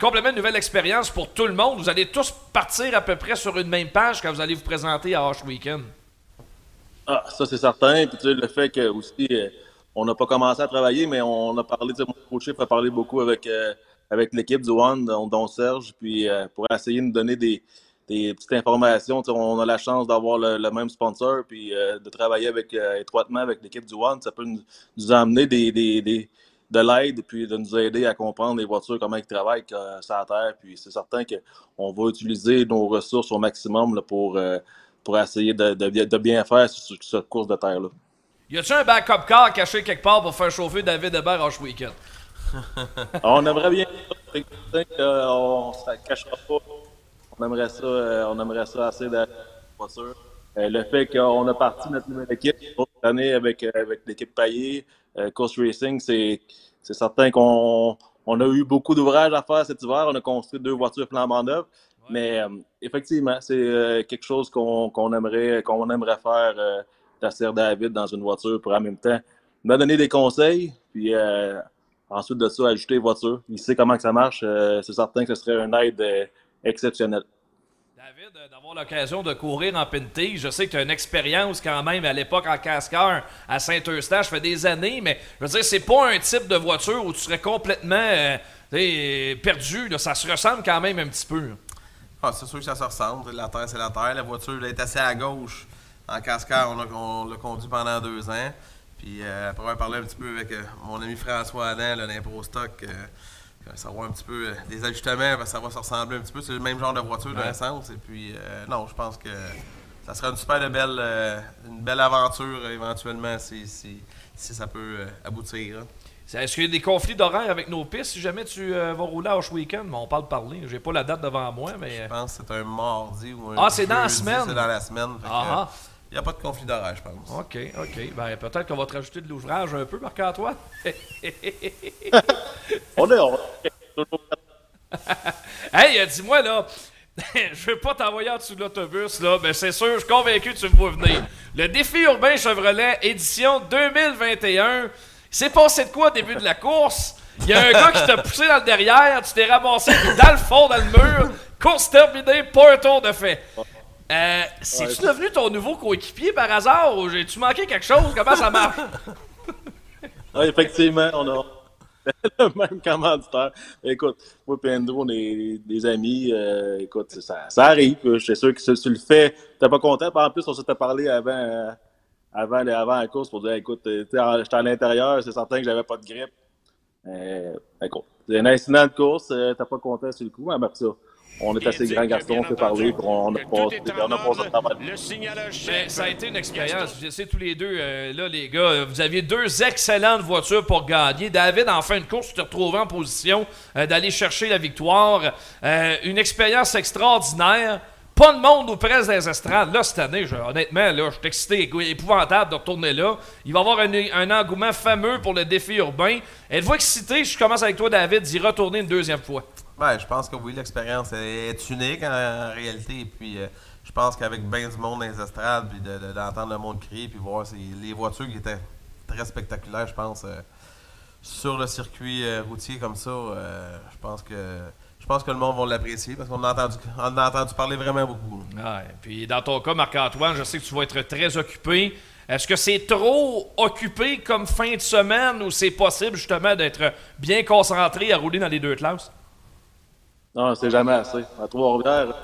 complètement une nouvelle expérience pour tout le monde. Vous allez tous partir à peu près sur une même page quand vous allez vous présenter à Hosh Weekend. Ah, ça c'est certain. Puis tu sais, le fait que aussi, on n'a pas commencé à travailler, mais on a parlé, mon coach a parlé beaucoup avec, euh, avec l'équipe du One, dont, Serge, puis euh, pour essayer de nous donner des, petites informations. On a la chance d'avoir le, même sponsor, puis euh, de travailler étroitement avec l'équipe du One. Ça peut nous, amener des, de l'aide, puis de nous aider à comprendre les voitures, comment ils travaillent sur la terre. Puis c'est certain qu'on va utiliser nos ressources au maximum pour, pour essayer de, bien- faire cette course de terre-là. Y a-tu un backup car caché quelque part pour faire chauffer David Hébert en week-end? on aimerait bien ça, euh, on ne se cachera pas. On aimerait ça, euh, on aimerait ça assez de la voiture. Euh, le fait qu'on a parti notre nouvelle équipe cette année avec, euh, avec l'équipe euh, Coast Racing, c'est certain qu'on on a eu beaucoup d'ouvrages à faire cet hiver. On a construit deux voitures flambant neuves. Mais effectivement, c'est quelque chose qu'on aimerait, qu'on aimerait faire Tasser David dans une voiture pour en même temps me donner des conseils. Puis euh, ensuite de ça, ajouter les voitures. Il sait comment que ça marche. euh, c'est certain que ce serait une aide euh, exceptionnelle. David, euh, d'avoir l'occasion de courir en Pinty, je sais que tu as une expérience quand même à l'époque en cascar à Saint-Eustache, ça fait des années, mais je veux dire, c'est pas un type de voiture où tu serais complètement euh, perdu. là. Ça se ressemble quand même un petit peu. Ah, c'est sûr que ça se ressemble. La terre, c'est la terre. La voiture elle est assez à gauche. En cascade, on, l'a conduit pendant deux ans. Puis euh, après avoir parlé un petit peu avec euh, mon ami François Adam, l'Impro Stock, euh, savoir un petit peu euh, des ajustements, parce que ça va se ressembler un petit peu. C'est le même genre de voiture Ouais. de l'essence. Et puis, euh, non, je pense que ça sera une super de belle, euh, une belle aventure euh, éventuellement si, si, si ça peut euh, aboutir. hein. Est-ce qu'il y a des conflits d'horaire avec nos pistes? Si jamais tu euh, vas rouler à Weekend? Mais on parle de parler. J'ai pas la date devant moi, mais. Je pense que c'est un mardi ou un Ah, c'est dans la semaine? C'est dans la semaine. Ah, ah. Il n'y a pas de conflit d'horaire, je pense. OK, OK. Ben, peut-être qu'on va te rajouter de l'ouvrage un peu, Marc-Antoine. On est. On... hey, euh, dis-moi, là, je veux pas t'envoyer en dessous de l'autobus, là, mais c'est sûr, je suis convaincu que tu me vois venir. Le défi urbain Chevrolet, édition 2021. C'est passé de quoi au début de la course? Il y a un gars qui t'a poussé dans le derrière, tu t'es ramassé dans le fond, dans le mur. Course terminée, pas un tour de fait. Euh, C'est-tu Ouais. devenu ton nouveau coéquipier par hasard ou j'ai-tu manqué quelque chose? Comment ça marche? Oui, effectivement, on a le même commanditaire. Écoute, moi et Andrew, on est des amis. euh, écoute, ça, ça arrive. Je suis sûr que si tu le fais, t'es pas content. En plus, on s'était parlé avant, euh, avant, avant la course pour dire écoute, euh, j'étais à l'intérieur, c'est certain que j'avais pas de grippe. Euh, écoute, c'est un incident de course, t'es pas content sur le coup, mais après ça, on est assez grands garçons, on parlé, puis on a passé, on a passé le. Mais ça a été une expérience. Je sais tous les deux, euh, là, les gars, vous aviez deux excellentes voitures pour gagner. David, en fin de course, tu te retrouvais en position euh, d'aller chercher la victoire. Euh, une expérience extraordinaire. Pas de monde ou presque les estrades. Là, cette année, je- honnêtement, là, je suis excité, épouvantable de retourner là. Il va y avoir un, un engouement fameux pour le défi urbain. Êtes-vous excité, je commence avec toi, David, d'y retourner une deuxième fois? Ouais, je pense que oui, l'expérience est unique en, réalité. Et puis, euh, je pense qu'avec bien du monde dans les estrades, puis de- de- d'entendre le monde crier, puis voir les voitures qui étaient très spectaculaires, je pense, euh, sur le circuit euh, routier comme ça, je pense que je pense que le monde va l'apprécier parce qu'on a entendu, a entendu parler vraiment beaucoup. Puis dans ton cas, Marc-Antoine, je sais que tu vas être très occupé. Est-ce que c'est trop occupé comme fin de semaine ou c'est possible justement d'être bien concentré à rouler dans les deux classes? Non, c'est jamais assez. À Trois-Rivières,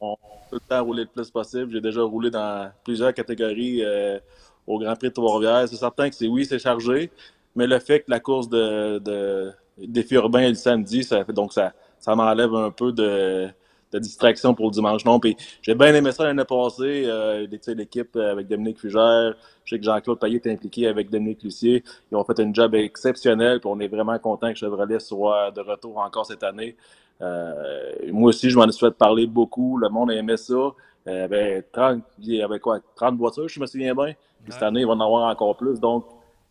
on peut le temps rouler le plus possible. J'ai déjà roulé dans plusieurs catégories euh, au Grand Prix de Trois-Rivières. C'est certain que c'est oui, c'est chargé, mais le fait que la course de, de défi urbain est le samedi, ça donc ça, ça m'enlève un peu de, distraction pour le dimanche. Non, puis j'ai bien aimé ça l'année passée. Euh, l'équipe avec Dominique Fugère, je sais que Jean-Claude Payet est impliqué avec Dominique Lucier. Ils ont fait un job exceptionnel, puis on est vraiment content que Chevrolet soit de retour encore cette année. Euh, moi aussi, je m'en suis fait parler beaucoup. Le monde aimait ça. Euh, avait 30, il y avait quoi, 30 voitures, je me souviens bien. Puis cette année, il va en avoir encore plus. Donc,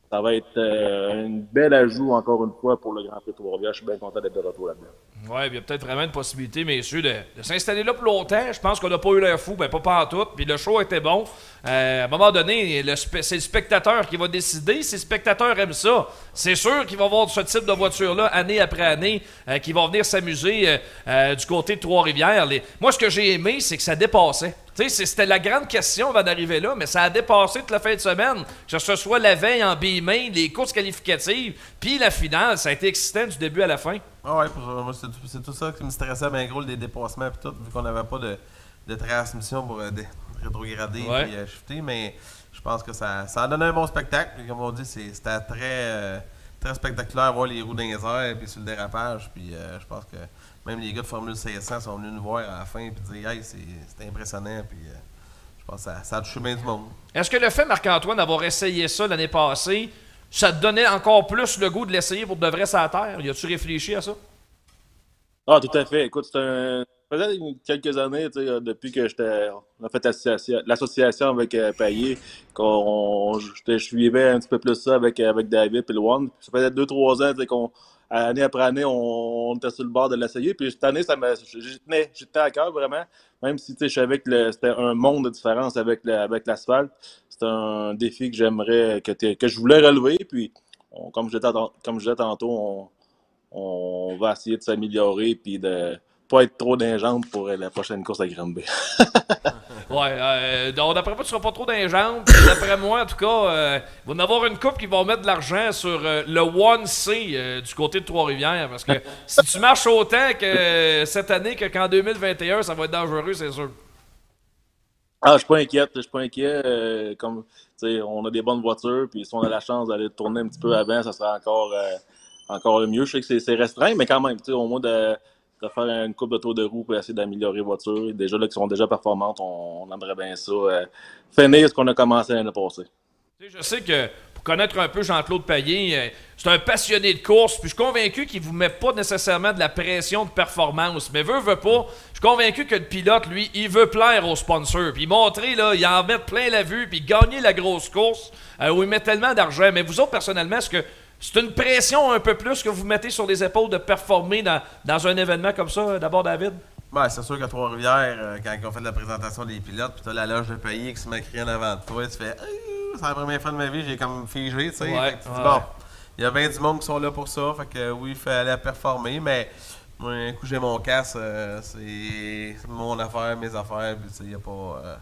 ça va être euh, une belle ajout, encore une fois, pour le Grand Prix de Trois-Rivières. Je suis bien content d'être de retour là-dedans. Ouais, il y a peut-être vraiment une possibilité, messieurs, de, de s'installer là pour longtemps. Je pense qu'on n'a pas eu l'air fou, ben pas partout. Puis le show était bon. Euh, à un moment donné, c'est le spectateur qui va décider. Si le spectateur aime ça, c'est sûr qu'il va avoir ce type de voiture-là année après année, euh, qui va venir s'amuser euh, euh, du côté de Trois-Rivières. Moi, ce que j'ai aimé, c'est que ça dépassait. C'était la grande question avant d'arriver là, mais ça a dépassé toute la fin de semaine. Que ce soit la veille en B-main, les courses qualificatives, puis la finale, ça a été excitant du début à la fin. Ah ouais, moi, c'est tout- ça qui me stressait bien gros, des dépassements et tout, vu qu'on n'avait pas de, de transmission pour euh, rétrograder et Ouais. euh, shifter, mais je pense que ça, ça a donné un bon spectacle. Puis comme on dit, c'était très, euh, très spectaculaire voir les roues dans les airs puis sur le dérapage. Puis euh, je pense que même les gars de Formule 600 sont venus nous voir à la fin et dire Hey, c'est c'est impressionnant. Puis euh, je pense que ça, ça a touché bien du monde. Est-ce que le fait, Marc-Antoine, d'avoir essayé ça l'année passée, ça te donnait encore plus le goût de l'essayer pour de vrai la terre? Y a-tu réfléchi à ça? Ah, tout à fait. Écoute, c'est un. Une- quelques années, euh, depuis que j'étais. On a fait l'association- avec euh, Payet, qu'on je suivais un petit peu plus ça avec, avec David et le One. Ça faisait deux, trois ans, qu'on. Année après année, on, était sur le bord de l'essayer. Puis cette année, ça. J'y tenais, à cœur vraiment. Même si je savais que c'était un monde de différence avec avec l'asphalte. C'est un défi que j'aimerais, que, que je voulais relever. Puis, comme je disais comme tantôt, on, on va essayer de s'améliorer puis de pas être trop d'ingente pour euh, la prochaine course à Granby. Ouais, euh, donc d'après moi, tu seras pas trop. Puis D'après moi, en tout cas, euh, il va y en avoir une coupe qui va mettre de l'argent sur euh, le 1C euh, du côté de Trois-Rivières. Parce que si tu marches autant que cette année que qu'en 2021, ça va être dangereux, c'est sûr. Ah, je suis pas inquiète, je suis pas inquiet. comme tu sais, on a des bonnes voitures, puis si on a la chance d'aller tourner un petit peu avant, ça sera encore encore mieux. Je sais que c'est- restreint, mais quand même, tu sais, au moins de, de faire une coupe de tour de roue pour essayer d'améliorer les voitures. Déjà là, qui sont déjà performantes, on, aimerait bien ça. euh, finir ce qu'on a commencé l'année passée. Je sais que pour connaître un peu Jean-Claude Payet, euh, c'est un passionné de course, puis je suis convaincu qu'il vous met pas nécessairement de la pression de performance, mais veut, veut pas. Je suis convaincu que le pilote, lui, il veut plaire aux sponsors, puis montrer, là, il en met plein la vue, puis gagner la grosse course euh, où il met tellement d'argent. Mais vous autres, personnellement, est-ce que c'est une pression un peu plus que vous mettez sur les épaules de performer dans, dans un événement comme ça, d'abord, David? Ouais, c'est sûr qu'à Trois-Rivières, euh, quand ils ont fait la présentation des pilotes, puis t'as la loge de pays qui se met crié en avant de toi, tu fais c'est la première fois de ma vie, j'ai comme figé, tu sais. Ouais, dis, bon, il y a bien du monde qui sont là pour ça, fait que oui, il fallait performer, mais moi, un coup j'ai mon casse, euh, c'est mon affaire, mes affaires, puis tu sais, il n'y a pas. euh,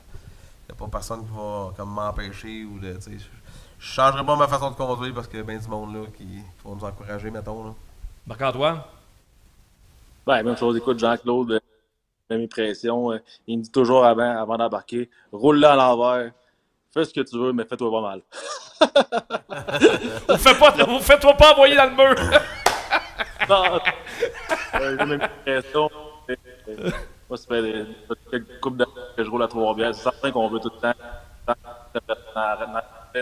y a pas personne qui va comme m'empêcher ou de. Je je changerai pas ma façon de conduire parce qu'il y a bien du monde là qui, qui vont nous encourager, mettons. Là. Marc-Antoine? Ben, même chose, écoute, Jean-Claude, euh, la mes pressions, euh, il me dit toujours avant, avant d'embarquer, roule-le à l'envers, fais ce que tu veux, mais fais-toi pas mal. Vous faites pas, vous faites-toi pas envoyer dans le mur! non, euh, j'ai mes pressions. euh, Moi, ça fait des- quelques coupes d'années que je roule à Trois-Rivières. C'est certain qu'on veut tout le temps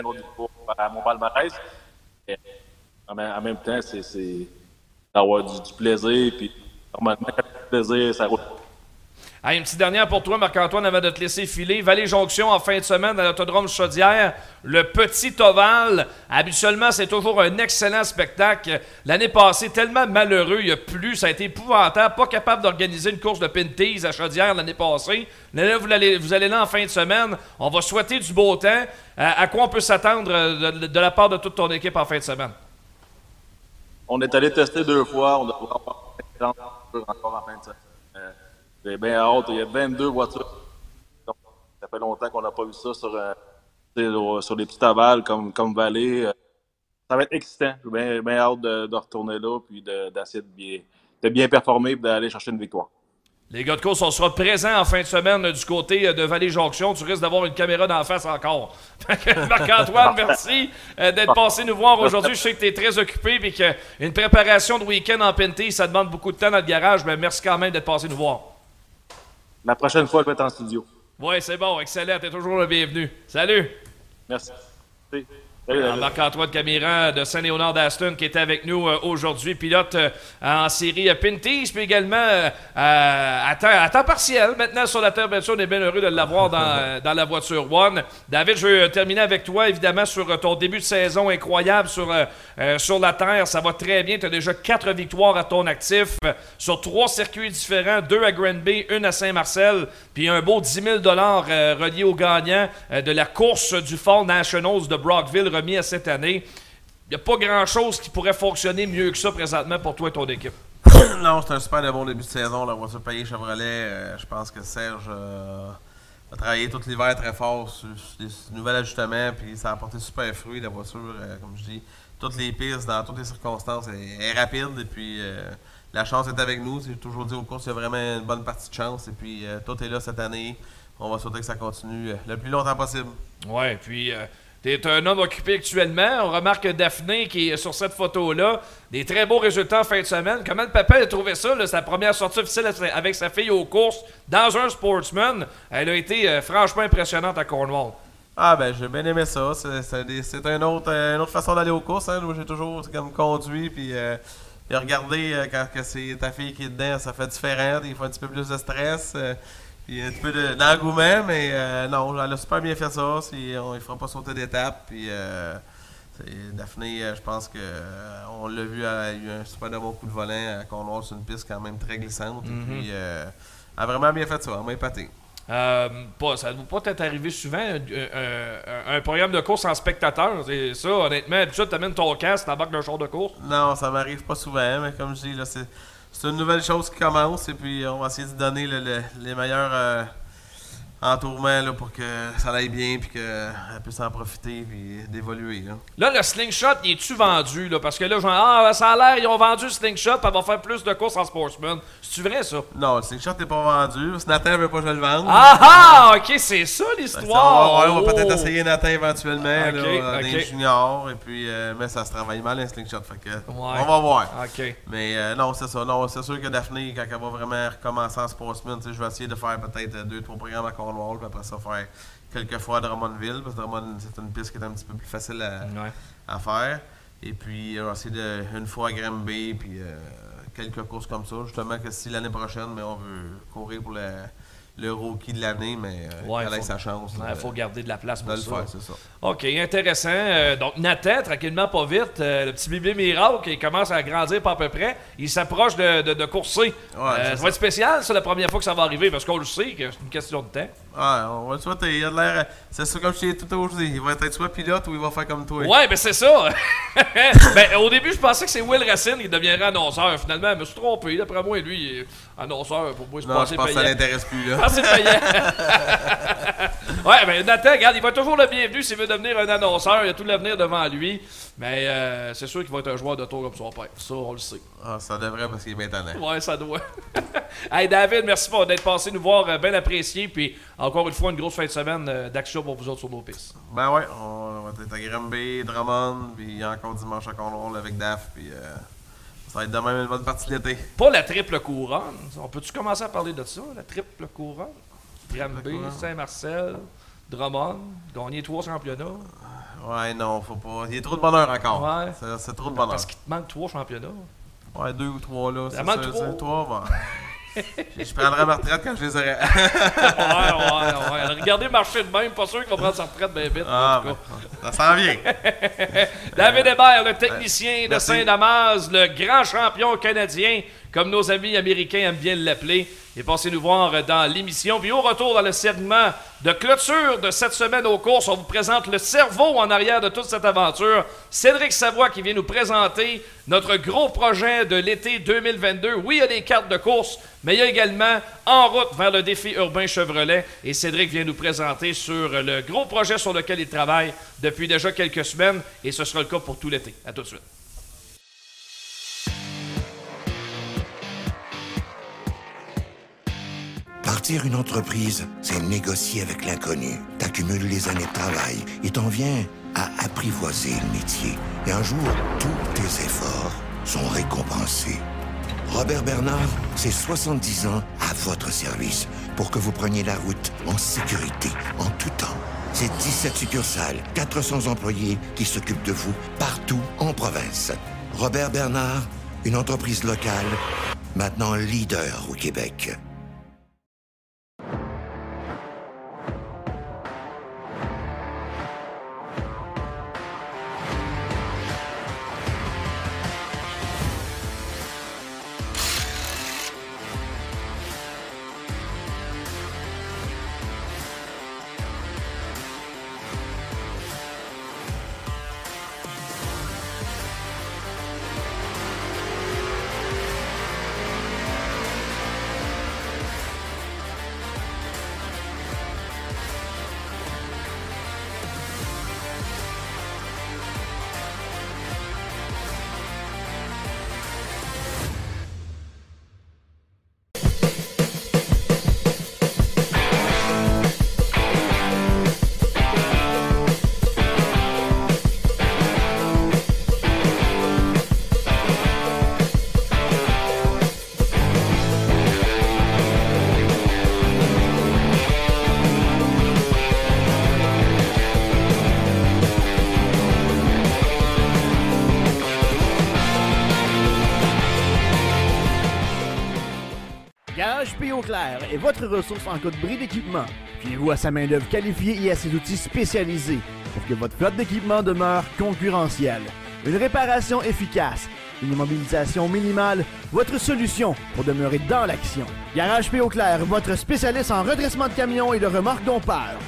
d'autres niveaux à mon palmarès. En même, temps, c'est- c'est d'avoir du, du plaisir. Puis, normalement, quand tu as du plaisir, ça roule. Une petite dernière pour toi, Marc-Antoine, avant de te laisser filer. Vallée-Jonction en fin de semaine à l'autodrome Chaudière. Le petit ovale. Habituellement, c'est toujours un excellent spectacle. L'année passée, tellement malheureux, il y a plus. Ça a été épouvantable. Pas capable d'organiser une course de Pinties à Chaudière l'année passée. Là, vous allez, vous allez là en fin de semaine. On va souhaiter du beau temps. Euh, à quoi on peut s'attendre euh, de, la part de toute ton équipe en fin de semaine? On est allé tester deux fois. On doit avoir encore en fin de semaine. J'ai bien hâte. Il y a 22 voitures. Ça fait longtemps qu'on n'a pas vu ça sur, euh, sur des petits ovales comme, comme Vallée. Euh, Ça va être excitant. J'ai bien, bien hâte de, de retourner là puis de- d'essayer de bien, de bien performer et d'aller chercher une victoire. Les gars de course, on sera présents en fin de semaine euh, du côté euh, de Vallée-Jonction. Tu risques d'avoir une caméra d'en face encore. Marc-Antoine, merci d'être passé nous voir aujourd'hui. Je sais que tu es très occupé et qu'une préparation de week-end en Penty, ça demande beaucoup de temps dans le garage. Mais merci quand même d'être passé nous voir. La prochaine fois, je vais être en studio. Oui, c'est bon, excellent. Tu es toujours le bienvenu. Salut! Merci. Euh, Marc-Antoine Camiran de Saint-Léonard d'Aston qui était avec nous euh, aujourd'hui, pilote euh, en série euh, Pinties, puis également à, temps, à temps partiel. Maintenant sur la terre, bien sûr, on est bien heureux de l'avoir dans, dans la voiture One. David, je veux euh, terminer avec toi, évidemment, sur ton début de saison incroyable sur, euh, sur la terre. Ça va très bien. Tu as déjà quatre victoires à ton actif sur trois circuits différents, deux à Granby, une à Saint-Marcel, puis un beau 10 000 euh, relié au gagnant euh, de la course du Fall Nationals de Brockville remis à cette année. Il n'y a pas grand-chose qui pourrait fonctionner mieux que ça présentement pour toi et ton équipe. non, c'est un super de bon début de saison. La voiture payée Chevrolet, euh, je pense que Serge euh, a travaillé tout l'hiver très fort sur, sur des nouveaux ajustements, puis ça a apporté super fruit. La voiture, euh, comme je dis, toutes les pistes, dans toutes les circonstances, est rapide. Et puis, la chance est avec nous. J'ai toujours dit aux courses, il y a vraiment une bonne partie de chance. Et puis, tout est là cette année. On va souhaiter que ça continue le plus longtemps possible. Ouais, puis t'es un homme occupé actuellement. On remarque Daphné qui est sur cette photo-là. Des très beaux résultats en fin de semaine. Comment le papa a trouvé ça, sa première sortie officielle avec sa fille aux courses dans un sportsman? Elle a été euh, franchement impressionnante à Cornwall. Ah ben j'ai bien aimé ça. C'est- euh, une autre façon d'aller aux courses. Hein. Moi j'ai toujours comme conduit puis, euh, euh, quand c'est ta fille qui est dedans, ça fait différent. Des fois un petit peu plus de stress. Puis un petit peu de- d'engouement, mais euh, non, elle a super bien fait ça. C'est- On ne fera pas sauter d'étape. Puis euh, c'est- Daphné, euh, je pense que euh, on l'a vu, elle a eu un super de bon coup de volant à Cornwall sur une piste quand même très glissante. Et Mhm. puis euh, elle a vraiment bien fait ça. Elle m'a épaté. Euh, pas, ça ne doit pas être arrivé souvent, un, un- un programme de course en spectateur. C'est ça, honnêtement. Tu amènes ton casque, t'embarques d'un char de course. Non, ça m'arrive pas souvent, mais comme je dis, là, c'est, c'est une nouvelle chose qui commence et puis on va essayer de donner le- le- les meilleurs euh, en tourment là, pour que ça aille bien puis qu'elle puisse en profiter puis d'évoluer. Là. Là, le slingshot, il est-tu vendu? Là? Parce que là, genre, ah, ça a l'air, ils ont vendu le slingshot, elle va faire plus de courses en sportsman. C'est-tu vrai, ça? Non, le slingshot n'est pas vendu. Si Nathan veut pas que je le vende. Ah ah! Ok, c'est ça l'histoire! On va, peut-être Oh! essayer Nathan éventuellement Ok, là, dans ok. les juniors. Et puis, euh, mais ça se travaille mal un slingshot. Fait que, Ouais. On va voir. Mais euh, non, c'est ça. Non, c'est sûr que Daphné, quand elle va vraiment recommencer en sportsman, je vais essayer de faire peut-être deux, trois programmes à Cornwall, puis après ça, faire quelques fois à Drummondville, parce que Drummond, c'est une piste qui est un petit peu plus facile à, à faire. Et puis, on va essayer de, une fois à Granby, puis euh, quelques courses comme ça. Justement, que si l'année prochaine, mais on veut courir pour le, le rookie de l'année, mais euh, Ouais, ait faut- sa chance. ouais, là, faut garder de la place pour le ça. faire, c'est ça. OK, intéressant. Euh, donc, Nathan, tranquillement, pas vite, euh, le petit bébé miracle, il commence à grandir pas à peu près. Il s'approche de, de, de courser. Ça. va être spécial, c'est la première fois que ça va arriver, parce qu'on le sait que c'est une question de temps. Ouais, on va le souhaiter. Il a de l'air. C'est ça comme je t'ai tout aujourd'hui. Il va être soit pilote ou il va faire comme toi? Ouais, ben c'est ça. ben, au début, je pensais que c'est Will Racine qui deviendrait annonceur. Finalement, je me suis trompé. D'après moi, lui, il est annonceur. Pour moi, c'est Non, je pense que ça l'intéresse plus, là. Ah, c'est payant. ouais, ben Nathan, regarde, il va toujours le bienvenu s'il veut devenir un annonceur. Il a tout l'avenir devant lui. Mais euh, c'est sûr qu'il va être un joueur de tour comme son père. Ça, on le sait. Ah, ça devrait parce qu'il est bien tannant. Ouais, ça doit. hey David, merci pour d'être passé nous voir, euh, bien apprécié. Puis encore une fois, une grosse fin de semaine euh, d'action pour vous autres sur nos pistes. Ben ouais, on va être à Granby, Drummond, puis encore dimanche à Cornwall avec Daf, puis euh, ça va être demain une bonne partie de l'été. Pas la triple couronne. On peut-tu commencer à parler de ça, la triple couronne? Couronne. Saint-Marcel, Drummond, gagner trois championnats. Ouais, non, faut pas. Il y a trop de bonheur encore. Ouais. C'est- trop de bonheur. Parce qu'il te manque trois championnats. Ouais, deux ou trois là. Ça manque trois. trois, bon. je, prendrai ma retraite quand je les aurai. ouais, ouais, ouais. Regardez marcher de même, pas sûr qu'il va prendre sa retraite bien vite. Ah, en tout ben, ça s'en vient. David Hébert, le technicien de. Saint-Damas, le grand champion canadien, comme nos amis américains aiment bien l'appeler. Et passez nous voir dans l'émission. Puis au retour dans le segment de clôture de cette semaine aux courses, on vous présente le cerveau en arrière de toute cette aventure. Cédric Savoie qui vient nous présenter notre gros projet de l'été 2022. Oui, il y a des cartes de course, mais il y a également En route vers le défi urbain Chevrolet. Et Cédric vient nous présenter sur le gros projet sur lequel il travaille depuis déjà quelques semaines. Et ce sera le cas pour tout l'été. À tout de suite. Une entreprise, c'est négocier avec l'inconnu. T'accumules les années de travail et t'en viens à apprivoiser le métier. Et un jour, tous tes efforts sont récompensés. Robert Bernard, c'est 70 ans à votre service pour que vous preniez la route en sécurité, en tout temps. C'est 17 succursales, 400 employés qui s'occupent de vous partout en province. Robert Bernard, une entreprise locale, maintenant leader au Québec. Votre ressource en cas de bris d'équipement. Fiez-vous à sa main-d'œuvre qualifiée et à ses outils spécialisés pour que votre flotte d'équipement demeure concurrentielle. Une réparation efficace, une immobilisation minimale, votre solution pour demeurer dans l'action. Garage P. Clair, votre spécialiste en redressement de camions et de remorques dompeurs.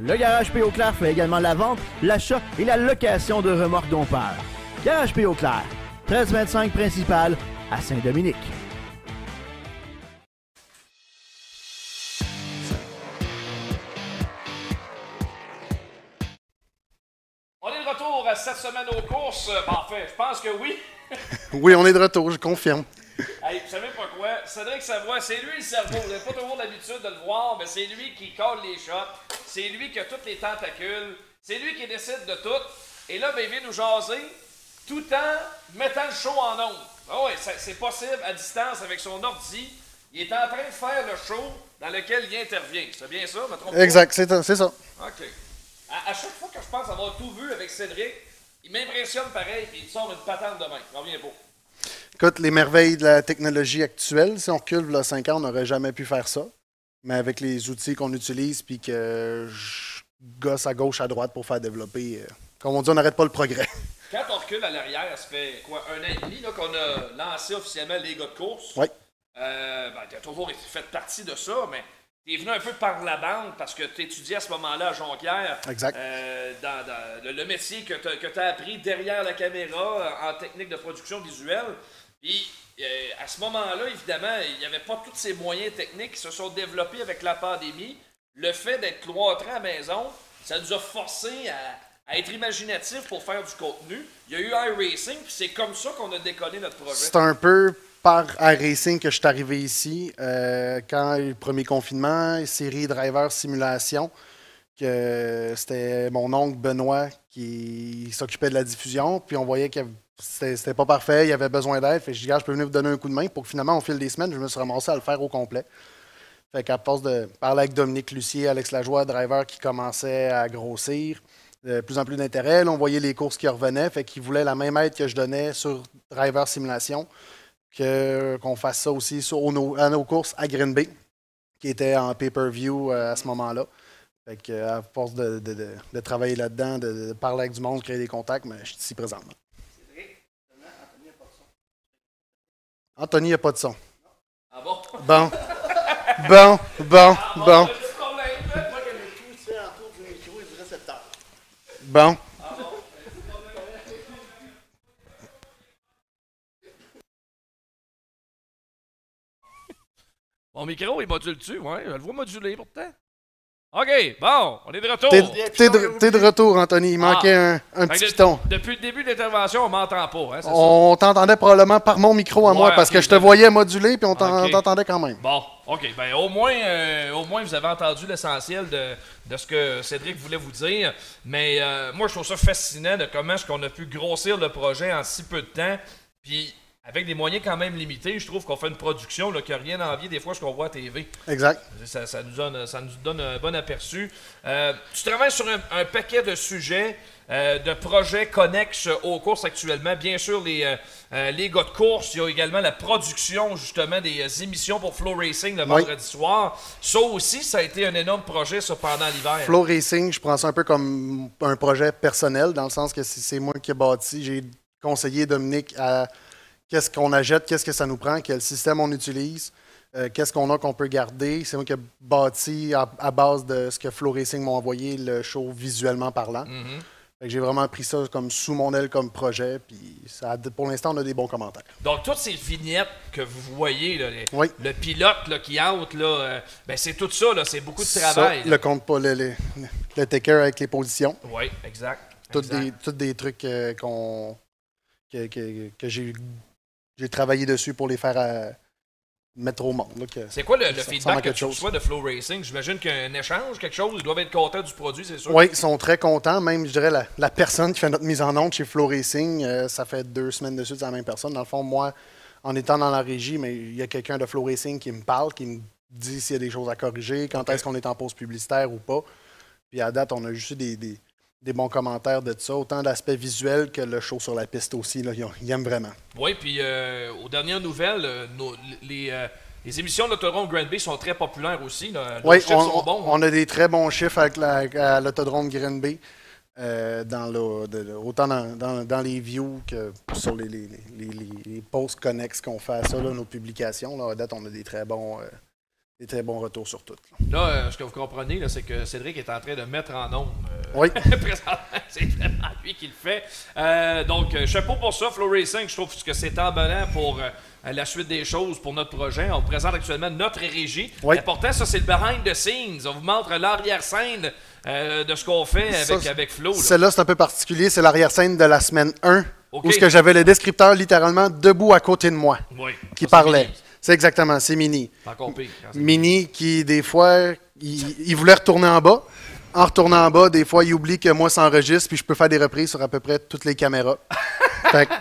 Le Garage P. Clair fait également la vente, l'achat et la location de remorques dompeurs. Garage P. Clair, 1325 principal à Saint-Dominique. Semaine aux courses. Bon, en fait, je pense que oui. Oui, on est de retour, je confirme. Hey, vous savez pourquoi? Cédric Savoie, c'est lui le cerveau. Vous n'avez pas toujours l'habitude de le voir, mais c'est lui qui colle les shots. C'est lui qui a toutes les tentacules. C'est lui qui décide de tout. Et là, ben, il vient nous jaser tout en mettant le show en ondes. Ah oui, c'est possible à distance avec son ordi. Il est en train de faire le show dans lequel il intervient. C'est bien ça, me trompe pas? Exact, c'est c'est ça. OK. À, à chaque fois que je pense avoir tout vu avec Cédric, il m'impressionne pareil, puis il sort une patente de main. J'en reviens pas. Écoute, les merveilles de la technologie actuelle, si on recule là, 5 ans, on n'aurait jamais pu faire ça. Mais avec les outils qu'on utilise, puis que je gosse à gauche, à droite pour faire développer, euh, comme on dit, on n'arrête pas le progrès. Quand on recule à l'arrière, ça fait quoi, un an et demi là, qu'on a lancé officiellement les gars de course? Oui. Euh, ben, tu as toujours fait partie de ça, mais tu es venu un peu par la bande parce que tu étudiais à ce moment-là à Jonquière. Exact. euh, dans, dans le, le métier que tu as, appris derrière la caméra euh, en technique de production visuelle. Puis euh, à ce moment-là, évidemment, il n'y avait pas tous ces moyens techniques qui se sont développés avec la pandémie. Le fait d'être cloîtré à la maison, ça nous a forcé à, à être imaginatifs pour faire du contenu. Il y a eu iRacing, puis c'est comme ça qu'on a déconné notre projet. C'est un peu par iRacing que je suis arrivé ici. euh, quand le premier confinement, série Driver Simulation, que c'était mon oncle Benoît qui s'occupait de la diffusion. Puis on voyait que c'était pas parfait, il avait besoin d'aide. Fait que je dis, je peux venir vous donner un coup de main pour que finalement, au fil des semaines, je me suis ramassé à le faire au complet. Fait qu'à force de parler avec Dominique Lucier, Alex Lajoie, driver qui commençait à grossir, de plus en plus d'intérêt. On voyait les courses qui revenaient. Fait qu'ils voulaient la même aide que je donnais sur Driver Simulation, que, qu'on fasse ça aussi sur à nos courses à Green Bay, qui était en pay-per-view euh, à ce moment-là. Fait que, à force de, de- de- de travailler là-dedans, de, parler avec du monde, créer des contacts, mais je suis ici présentement. Anthony, il n'y a pas de son. Ah bon? Bon. Bon, bon, bon. Bon. Mon micro, il module-tu? Ouais, je le vois moduler pourtant. OK, bon, on est de retour. T'es de, de retour, Anthony. Il manquait un, un petit piton. de- Depuis le début de l'intervention, on m'entend pas, hein, On t'entendait probablement par mon micro à moi parce que je te voyais moduler puis on t'entendait quand même. Bon, OK, ben au moins, euh, au moins vous avez entendu l'essentiel de, de ce que Cédric voulait vous dire. Mais euh, moi, je trouve ça fascinant de comment est-ce qu'on a pu grossir le projet en si peu de temps. Puis avec des moyens quand même limités, je trouve qu'on fait une production là, qui n'a rien à envier des fois ce qu'on voit à TV. Exact. Ça, ça nous, donne, ça nous donne un bon aperçu. Euh, tu travailles sur un, un paquet de sujets, euh, de projets connexes aux courses actuellement. Bien sûr, les, euh, les gars de course. Il y a également la production, justement, des émissions pour Flow Racing le Oui. vendredi soir. Ça aussi, ça a été un énorme projet, ça, pendant l'hiver. Flow Racing, je prends ça un peu comme un projet personnel, dans le sens que c'est c'est moi qui ai bâti. J'ai conseillé Dominique à qu'est-ce qu'on achète, qu'est-ce que ça nous prend, quel système on utilise, euh, qu'est-ce qu'on a qu'on peut garder. C'est moi qui ai bâti à, à base de ce que Flow Racing m'a envoyé, le show visuellement parlant. Mhm. J'ai vraiment pris ça comme sous mon aile comme projet, puis ça, pour l'instant, on a des bons commentaires. Donc, toutes ces vignettes que vous voyez, là, les- Oui. le pilote là, qui là, euh, ben, c'est tout ça, c'est beaucoup de Ça, travail. là. le compte pas, le, le, le taker avec les positions. Oui, exact. Tous des, tous des trucs euh, qu'on que, que- que j'ai j'ai travaillé dessus pour les faire euh, mettre au monde. C'est quoi le, ça feedback que tu chose. reçois de Flow Racing? J'imagine qu'il y a un échange, quelque chose. Ils doivent être contents du produit, c'est sûr. Oui, ils sont très contents. Même, je dirais, la, la personne qui fait notre mise en onde chez Flow Racing, euh, ça fait deux semaines dessus, c'est la même personne. Dans le fond, moi, en étant dans la régie, mais il y a quelqu'un de Flow Racing qui me parle, qui me dit s'il y a des choses à corriger, quand est-ce qu'on est en pause publicitaire ou pas. Puis à date, on a juste eu des, des- des bons commentaires de ça, autant d'aspect visuel que le show sur la piste aussi. Là, ils, ont- ils aiment vraiment. Oui, puis euh, aux dernières nouvelles, euh, nos- les, euh, les émissions de l'autodrome Grand Bay sont très populaires aussi. là. Oui, chiffres on, sont bons. hein. on a des très bons chiffres avec la- à l'autodrome Green Bay, dans le- de- autant dans, dans- dans les views que sur les, posts connexes qu'on fait à ça, là, nos publications. Là, à date, on a des très bons, des très bons retours sur toutes. là. Là, euh, ce que vous comprenez, c'est que Cédric est en train de mettre en ombre Oui. Présentement, c'est vraiment lui qui le fait. Euh, donc, euh, chapeau pour ça, Flow Racing. Je trouve que c'est emballant pour euh, la suite des choses pour notre projet. On présente actuellement notre régie. Oui. L'important, ça, c'est le behind the scenes. On vous montre l'arrière-scène euh, de ce qu'on fait avec, Ça, avec Flo. Celle-là, c'est un peu particulier. C'est l'arrière-scène de la semaine 1, Ok. où ce que j'avais le descripteur littéralement debout à côté de moi, Oui. qui Ça, parlait. C'est exactement, c'est Mini. C'est- Mini qui, des fois, il, il voulait retourner en bas. En retournant en bas, des fois, il oublie que moi, ça enregistre, puis je peux faire des reprises sur à peu près toutes les caméras. fait que,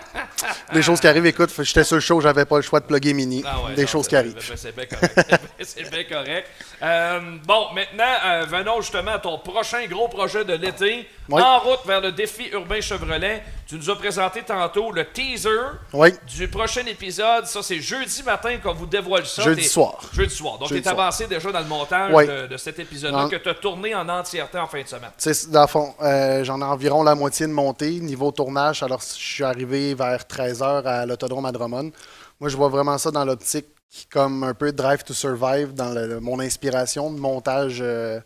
des choses qui arrivent, écoute, j'étais sur le show, j'avais pas le choix de plugger Mini. Ah ouais, des non, choses qui arrivent. C'est bien correct. c'est bien correct. Euh, bon, maintenant, euh, venons justement à ton prochain gros projet de l'été. Oui. En route vers le défi urbain Chevrolet. Tu nous as présenté tantôt le teaser Oui. du prochain épisode. Ça, c'est jeudi matin qu'on vous dévoile ça. Jeudi T'es- soir. Jeudi soir. Donc, tu es soir. avancé déjà dans le montage Oui. de, de cet épisode-là Non. que tu as tourné en entièreté en fin de semaine. C'est dans le fond, euh, j'en ai environ la moitié de montée niveau tournage. Alors, je suis arrivé vers 13h à l'autodrome à Drummond. Moi, je vois vraiment ça dans l'optique comme un peu Drive to Survive, dans le- mon inspiration de montage euh,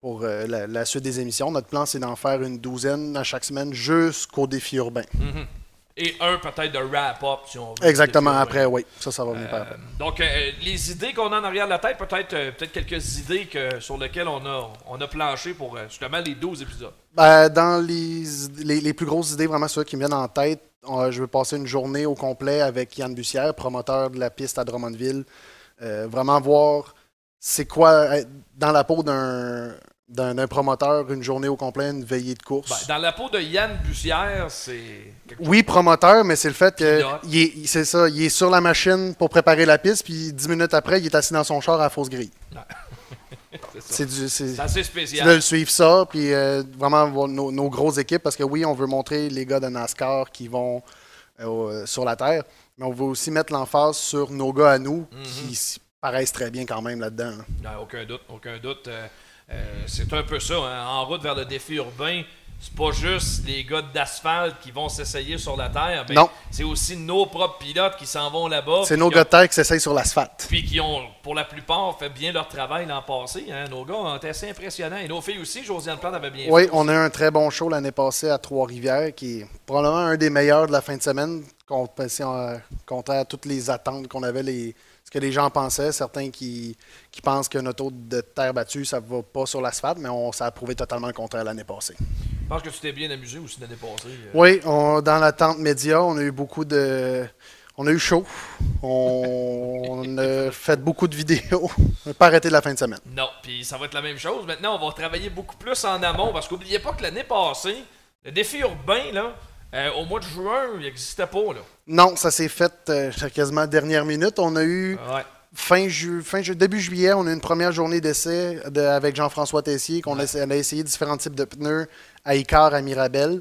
pour euh, la, la suite des émissions. Notre plan, c'est d'en faire une douzaine à chaque semaine jusqu'au défi urbain. Mhm. Et un peut-être de wrap-up, si on veut. Exactement, après, oui. Ça, ça va venir après. Donc, euh, les idées qu'on a en arrière de la tête, peut-être euh, peut-être quelques idées que, sur lesquelles on a, on a planché pour euh, justement les 12 épisodes. Ben, dans les, les, les plus grosses idées, vraiment ceux qui me viennent en tête, euh, je vais passer une journée au complet avec Yann Bussière, promoteur de la piste à Drummondville. Euh, vraiment voir c'est quoi être dans la peau d'un d'un d'un promoteur, une journée au complet, une veillée de course. Ben, dans la peau de Yann Bussière, c'est. oui, promoteur, mais c'est le fait que Pilote. il est, c'est ça, il est sur la machine pour préparer la piste, puis dix minutes après, il est assis dans son char à la fausse grille. C'est assez spécial. de le suivre ça, puis euh, vraiment voir nos, nos grosses équipes, parce que oui, on veut montrer les gars de NASCAR qui vont euh, au- sur la Terre, mais on veut aussi mettre l'emphase sur nos gars à nous, Mhm. qui paraissent très bien quand même là-dedans. là. Non, aucun doute, aucun doute. Euh, euh, c'est un peu ça, hein. en route vers le défi urbain. C'est pas juste les gars d'asphalte qui vont s'essayer sur la terre. ben, Non. C'est aussi nos propres pilotes qui s'en vont là-bas. C'est nos gars ont- de terre qui s'essayent sur l'asphalte. Puis qui ont, pour la plupart, fait bien leur travail l'an passé. Hein. Nos gars ont été assez impressionnants. Et nos filles aussi, Josiane Plante avait bien Oui, fait. on a eu un très bon show l'année passée à Trois-Rivières, qui est probablement un des meilleurs de la fin de semaine, on, euh, comptant à toutes les attentes qu'on avait, les, ce que les gens pensaient. Certains qui, qui pensent qu'un auto de terre battue, ça va pas sur l'asphalte, mais on, ça a prouvé totalement le contraire l'année passée. Je pense que tu t'es bien amusé aussi l'année passée. euh. Oui, on- dans l'attente média, on a eu beaucoup de. On a eu chaud. On, on a fait beaucoup de vidéos. On n'a pas arrêté de la fin de semaine. Non, puis ça va être la même chose. Maintenant, on va travailler beaucoup plus en amont parce qu'oubliez pas que l'année passée, le défi urbain, là, euh, au mois de juin, il n'existait pas. Là. Non, ça s'est fait euh, quasiment dernière minute. On a eu. Ouais. Fin, ju- fin ju- début juillet, on a eu une première journée d'essai de- avec Jean-François Tessier, qu'on a, essa- on a essayé différents types de pneus à Icar, à Mirabel,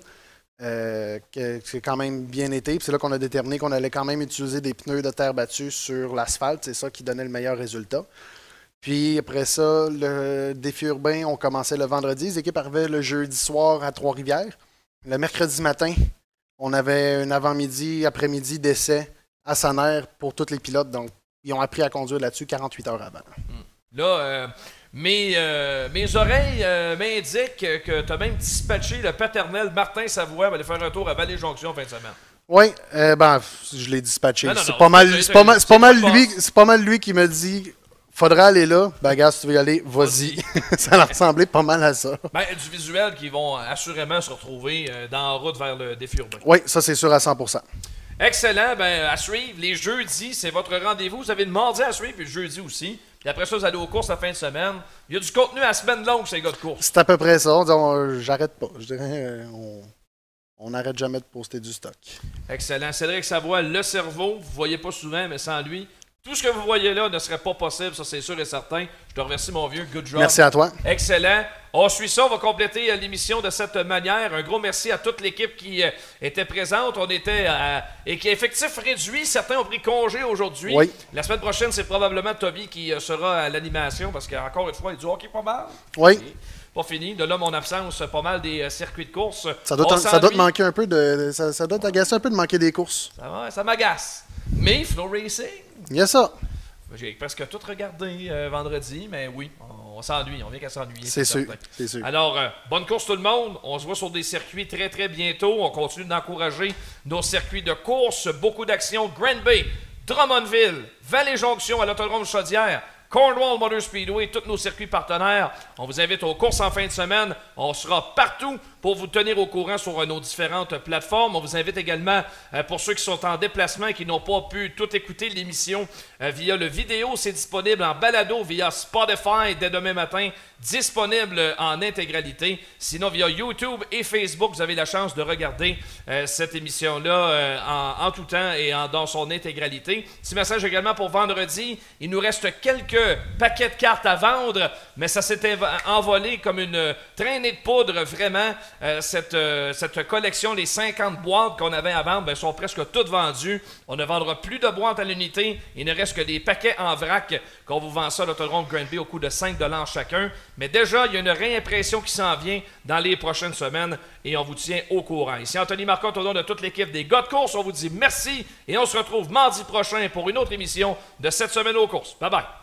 euh, que c'est quand même bien été. C'est là qu'on a déterminé qu'on allait quand même utiliser des pneus de terre battue sur l'asphalte. C'est ça qui donnait le meilleur résultat. Puis après ça, le défi urbain, on commençait le vendredi. Les équipes arrivaient le jeudi soir à Trois-Rivières. Le mercredi matin, on avait un avant-midi, après-midi d'essai à Saner pour tous les pilotes. Donc, ils ont appris à conduire là-dessus 48 heures avant. Là, euh, mes, euh, mes oreilles euh, m'indiquent que tu as même dispatché le paternel Martin Savoie va aller faire un tour à Vallée-Jonction fin de semaine. Oui, euh, ben, je l'ai dispatché. C'est pas mal lui qui me dit faudra aller là. Ben, gars, si tu veux y aller, vas-y. ça a ressemblé pas mal à ça. Ben, du visuel qui vont assurément se retrouver euh, dans la route vers le défi urbain. Oui, ça, c'est sûr à 100%. Excellent. Ben, à suivre, les jeudis, c'est votre rendez-vous. Vous avez le mardi à suivre, puis le jeudi aussi. Puis après ça, vous allez aux courses la fin de semaine. Il y a du contenu à la semaine longue, ces gars de course. C'est à peu près ça. On dit, on- J'arrête pas. Je dirais, euh, on on n'arrête jamais de poster du stock. Excellent. Cédric Savoie, le cerveau. Vous ne voyez pas souvent, mais sans lui, tout ce que vous voyez là ne serait pas possible, ça c'est sûr et certain. Je te remercie, mon vieux. Good job. Merci à toi. Excellent. On suit ça, on va compléter euh, l'émission de cette manière. Un gros merci à toute l'équipe qui euh, était présente. On était à et qui est effectif réduit. Certains ont pris congé aujourd'hui. Oui. La semaine prochaine, c'est probablement Toby qui euh, sera à l'animation parce qu'encore une fois, il dit OK, pas mal. Oui. Pas fini. De là, mon absence, pas mal des euh, circuits de course. Ça doit, On ça doit te manquer un peu de. Ça, ça doit t'agacer un peu de manquer des courses. Ça, va, ça m'agace. Mais Flow Racing, Il y a ça. j'ai presque tout regardé euh, vendredi, mais oui, on On s'ennuie, on vient qu'à s'ennuyer. C'est sûr, sûr. Alors, euh, bonne course tout le monde. On se voit sur des circuits très, très bientôt. On continue d'encourager nos circuits de course. Beaucoup d'actions. Grand Bay, Drummondville, Vallée-Jonction à l'Autodrome Chaudière, Cornwall Motor Speedway, tous nos circuits partenaires. On vous invite aux courses en fin de semaine. On sera partout pour vous tenir au courant sur euh, nos différentes plateformes. On vous invite également, euh, pour ceux qui sont en déplacement et qui n'ont pas pu tout écouter l'émission euh, via le vidéo, c'est disponible en balado via Spotify dès demain matin, disponible en intégralité. Sinon, via YouTube et Facebook, vous avez la chance de regarder cette émission-là en, tout temps et dans son intégralité. Petit message également pour vendredi. Il nous reste quelques paquets de cartes à vendre, mais ça s'est envolé comme une euh, traînée de poudre, vraiment. Euh, cette, euh, cette collection, les 50 boîtes qu'on avait à vendre, ben, sont presque toutes vendues. On ne vendra plus de boîtes à l'unité. Il ne reste que des paquets en vrac qu'on vous vend ça à l'autodrome Granby au coût de 5 chacun. Mais déjà, il y a une réimpression qui s'en vient dans les prochaines semaines et on vous tient au courant. Ici Anthony Marcotte au nom de toute l'équipe des gars de course. On vous dit merci et on se retrouve mardi prochain pour une autre émission de cette semaine aux courses. Bye bye.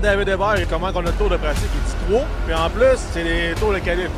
David Hébert comment on a le tour de pratique. Il dit 3, puis en plus, c'est les tours de calibre.